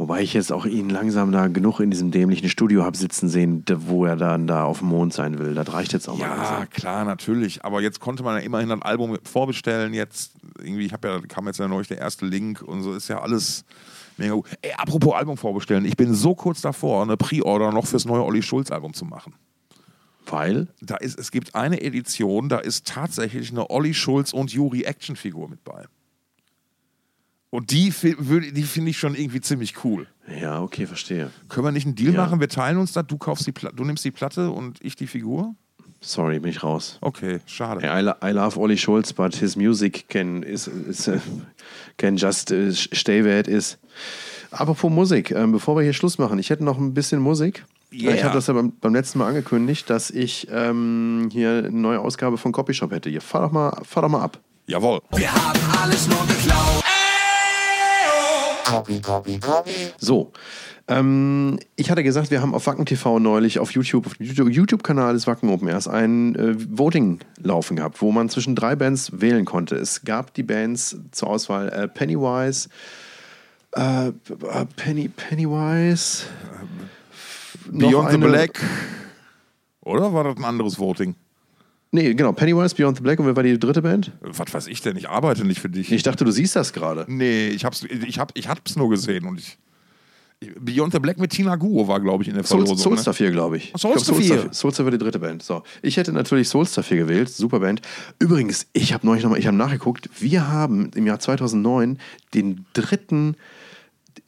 Wobei ich jetzt auch ihn langsam da genug in diesem dämlichen Studio habe sitzen sehen, wo er dann da auf dem Mond sein will. Das reicht jetzt auch mal Ja, klar, natürlich. Aber jetzt konnte man ja immerhin ein Album vorbestellen. Jetzt irgendwie, ich habe ja, kam jetzt ja neulich der erste Link und so ist ja alles mega gut. Ey, apropos Album vorbestellen, ich bin so kurz davor, eine Pre-Order noch fürs neue Olli Schulz Album zu machen. Weil? Da ist, es gibt eine Edition, da ist tatsächlich eine Olli Schulz und Juri Actionfigur mit bei. Und die, die finde ich schon irgendwie ziemlich cool. Ja, okay, verstehe. Können wir nicht einen Deal Ja. machen? Wir teilen uns das. Du kaufst die du nimmst die Platte und ich die Figur? Sorry, bin ich raus. Okay, schade. I, lo- I love Olli Schulz, but his music can, is, is, uh, can just uh, stay where it is. Apropos Musik, ähm, bevor wir hier Schluss machen, ich hätte noch ein bisschen Musik. Yeah. Ich habe das ja beim, beim letzten Mal angekündigt, dass ich ähm, hier eine neue Ausgabe von Copyshop hätte. Hier, fahr doch mal, fahr doch mal ab. Jawohl. Wir haben alles nur geklaut. So, ähm, ich hatte gesagt, wir haben auf Wacken TV neulich auf YouTube, auf dem YouTube- YouTube-Kanal des Wacken Open Airs ein äh, Voting laufen gehabt, wo man zwischen drei Bands wählen konnte. Es gab die Bands zur Auswahl äh, Pennywise, Äh, äh, Penny, Pennywise. Beyond the Black. Oder war das ein anderes Voting? Nee, genau, Pennywise, Beyond the Black. Und wer war die dritte Band? Was weiß ich denn? Ich arbeite nicht für dich. Ich dachte, du siehst das gerade. Nee, ich hab's, ich hab, ich hab's nur gesehen und ich. Beyond the Black mit Tina Guo war, glaube ich, in der Soul, Verlosung. Soulstar 4, glaube ich. Soulstar ich glaub, 4. Soulstar war die dritte Band. So. Ich hätte natürlich Soulstar 4 gewählt. Super Band. Übrigens, ich habe neulich nochmal, ich habe nachgeguckt, wir haben im Jahr 2009 den dritten,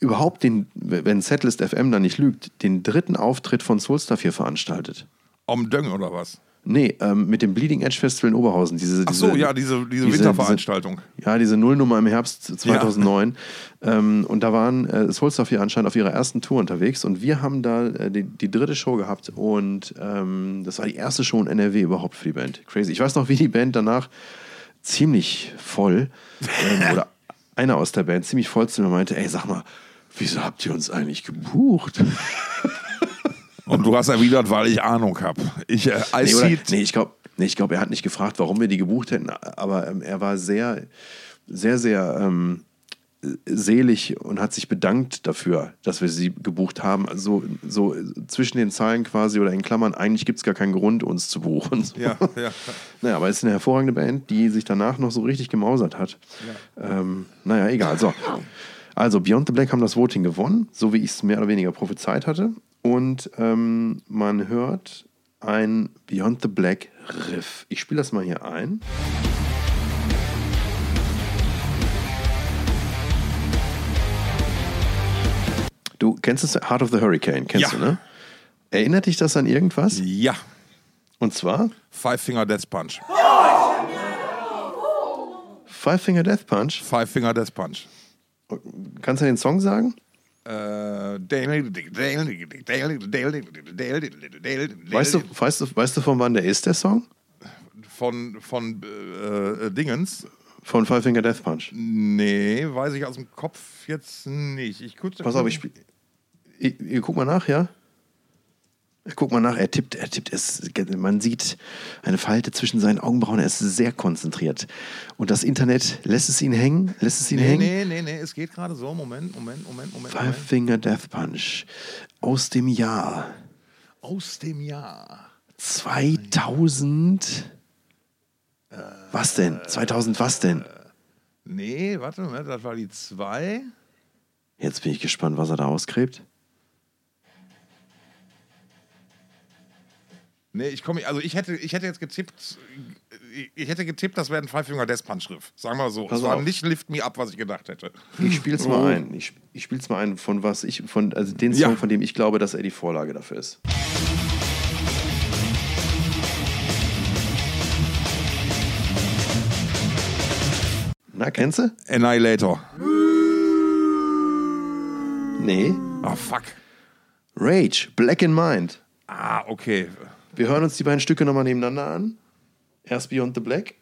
überhaupt den, wenn Setlist FM da nicht lügt, den dritten Auftritt von Soulstar 4 veranstaltet. Ne? Om Döng oder was? Nee, ähm, mit dem Bleeding Edge Festival in Oberhausen. Diese, Ach so, diese, ja, diese, diese, diese- Winterveranstaltung. Ja, diese Nullnummer im Herbst 2009. *laughs* Ähm, und da waren äh, Soulstar 4 anscheinend auf ihrer ersten Tour unterwegs und wir haben da äh, die, die dritte Show gehabt und ähm, das war die erste Show in NRW überhaupt für die Band. Crazy. Ich weiß noch, wie die Band danach ziemlich voll ähm, *laughs* oder einer aus der Band ziemlich voll zu mir meinte, ey, sag mal, wieso habt ihr uns eigentlich gebucht? *laughs* Und du hast erwidert, weil ich Ahnung habe. Ich, äh, Nee, oder, nee ich glaube, nee, ich glaub, er hat nicht gefragt, warum wir die gebucht hätten, aber ähm, er war sehr, sehr, sehr ähm, selig und hat sich bedankt dafür, dass wir sie gebucht haben. Also so zwischen den Zeilen quasi oder in Klammern, eigentlich gibt es gar keinen Grund, uns zu buchen. So. Ja, ja. *laughs* Naja, aber es ist eine hervorragende Band, die sich danach noch so richtig gemausert hat. Ähm, naja, egal. So. Also, Beyond the Black haben das Voting gewonnen, so wie ich es mehr oder weniger prophezeit hatte. Und ähm, man hört ein Beyond the Black Riff. Ich spiele das mal hier ein. Du kennst das Heart of the Hurricane, kennst Ja. du, ne? Erinnert dich das an irgendwas? Ja. Und zwar Five Finger Death Punch. Five Finger Death Punch. Five Finger Death Punch. Kannst du den Song sagen? Äh, Weißt du, weißt, du, weißt du, von wann der ist, der Song? von, von äh, äh, Dingens? Von Five Finger Death Punch. Nee, weiß ich aus dem Kopf jetzt nicht. Ich kurz, Pass auf, ich spiel. Ich, ich, guck mal nach, ja? Ich guck mal nach, er tippt, er tippt, es, man sieht eine Falte zwischen seinen Augenbrauen, er ist sehr konzentriert. Und das Internet lässt es ihn hängen, lässt es ihn Nee, hängen. nee, nee, nee, es geht gerade so. Moment, Moment, Moment, Moment. Five Moment. Finger Death Punch aus dem Jahr Aus dem Jahr. 2000. Was denn? 2000 was denn? Nee, warte mal, das war die 2. Jetzt bin ich gespannt, was er da ausgräbt. Nee, ich komme, also ich hätte, ich hätte jetzt getippt, ich hätte getippt, das wäre ein Five Finger Death Punch Riff. Sagen wir so. Pass es war auf. nicht Lift Me Up, was ich gedacht hätte. Ich spiel's mal ein. Ich, ich spiel's mal ein, von was ich, von, also den Ja. Song, von dem ich glaube, dass er die Vorlage dafür ist. Na, kennst du? Annihilator. Nee. Ah, fuck. Rage, Black in Mind. Ah, okay. Wir hören uns die beiden Stücke nochmal nebeneinander an. Erst Beyond the Black.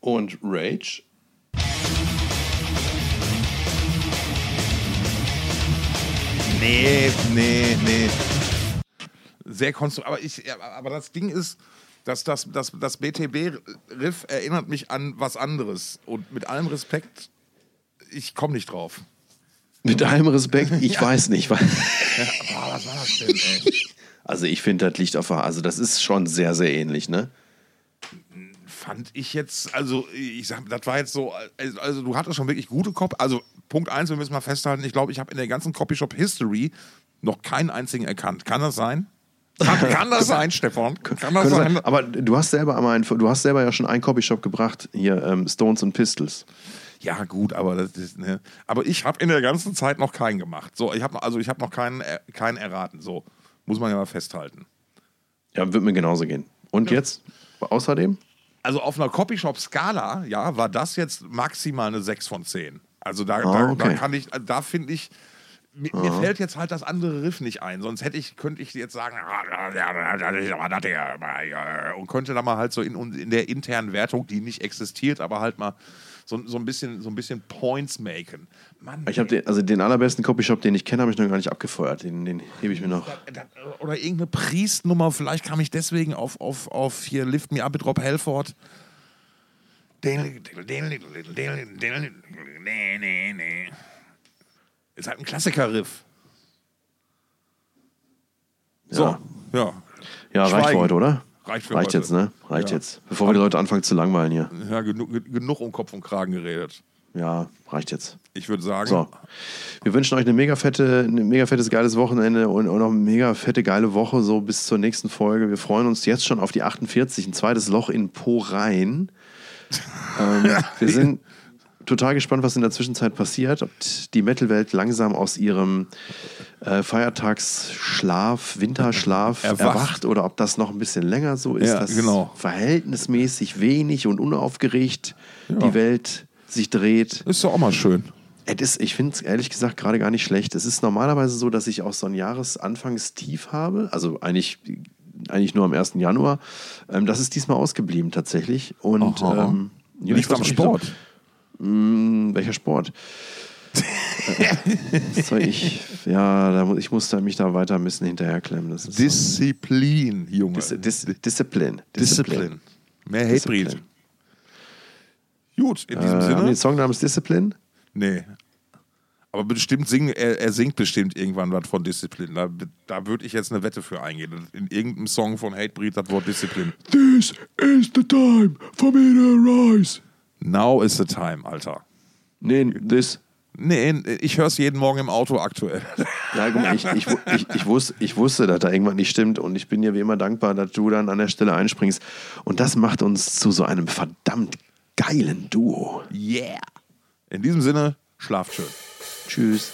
Und Rage. Nee, nee, nee. Sehr konstruktiv. Aber, ich, aber das Ding ist, dass das, das, das BTB-Riff erinnert mich an was anderes. Und mit allem Respekt, ich komme nicht drauf. Mit allem Respekt, ich weiß nicht. weil- Boah, was war das denn, ey? Also ich finde, das liegt auf der, also das ist schon sehr, sehr ähnlich, ne? Fand ich jetzt, also ich sag, das war jetzt so, also, also du hattest schon wirklich gute Copy. Also Punkt eins, wir müssen mal festhalten, ich glaube, ich habe in der ganzen Copyshop-History noch keinen einzigen erkannt. Kann das sein? Kann, kann das sein, Stefan? Kann das sein? sein. Aber du hast selber einmal ein, du hast selber ja schon einen Copyshop gebracht, hier ähm, Stones und Pistols. Ja, gut, aber das ist, ne. Aber ich habe in der ganzen Zeit noch keinen gemacht. So, ich habe also ich habe noch keinen, äh, keinen erraten. So, muss man ja mal festhalten. Ja, wird mir genauso gehen. Und jetzt? Außerdem? Also auf einer Copyshop-Skala, ja, war das jetzt maximal eine 6 von 10. Also da, Ah, da, da okay. kann ich, da finde ich, mir, mir fällt jetzt halt das andere Riff nicht ein, sonst hätte ich, könnte ich jetzt sagen, ah, ja, ja, und könnte da mal halt so in, in der internen Wertung, die nicht existiert, aber halt mal so, so, ein, bisschen, so ein bisschen Points machen. Mann, Ich habe den, also den allerbesten Copyshop, den ich kenne, habe ich noch gar nicht abgefeuert. Den, den hebe ich mir noch. oder irgendeine Priestnummer, vielleicht kam ich deswegen auf, auf, auf hier Lift Me Up mit Rob Halford. Ist halt ein Klassiker-Riff. So, Ja. ja. Ja, reicht heute, oder? Reicht für reicht jetzt, ne? Reicht Ja. jetzt. Bevor wir die Leute anfangen zu langweilen hier. Ja, genug, genug um Kopf und Kragen geredet. Ja, reicht jetzt. Ich würde sagen, So. Wir wünschen euch eine mega fette, ein mega fettes, geiles Wochenende und, und auch eine mega fette, geile Woche, so bis zur nächsten Folge. Wir freuen uns jetzt schon auf die 48, ein zweites Loch in Po rein. ähm, *laughs* wir sind total gespannt, was in der Zwischenzeit passiert. Ob die Metal-Welt langsam aus ihrem äh, Feiertagsschlaf, Winterschlaf *laughs* Erwacht. erwacht. oder ob das noch ein bisschen länger so ist, Ja, dass genau. verhältnismäßig wenig und unaufgeregt die Welt sich dreht. ist doch auch mal schön. Es ist, ich finde es ehrlich gesagt gerade gar nicht schlecht. Es ist normalerweise so, dass ich auch so ein Jahresanfangstief habe. Also eigentlich, eigentlich nur am 1. Januar. Ähm, das ist diesmal ausgeblieben tatsächlich. Und ähm, ja, Liegt am Sport. So, mh, welcher Sport? *laughs* Äh, soll ich, ja, da, ich muss da, mich da weiter ein bisschen hinterherklemmen. Das ist so- Disziplin, Junge. Dis, Dis, Disziplin. Disziplin. Mehr Hatebreed. Gut, in Äh, diesem haben die Sinne. den Song namens Disziplin? Nee. Aber bestimmt singen, er, er singt bestimmt irgendwann was von Disziplin. Da, da würde ich jetzt eine Wette für eingehen. In irgendeinem Song von Hatebreed das Wort Disziplin. This is the time for me to rise. Now is the time, Alter. Nee, this. Nee, ich höre es jeden Morgen im Auto aktuell. Ja, guck mal, ich, ich, ich, ich, wusste, ich wusste, dass da irgendwas nicht stimmt und ich bin dir wie immer dankbar, dass du dann an der Stelle einspringst. Und das macht uns zu so einem verdammt geilen Duo. Yeah. In diesem Sinne, schlaft schön. Tschüss.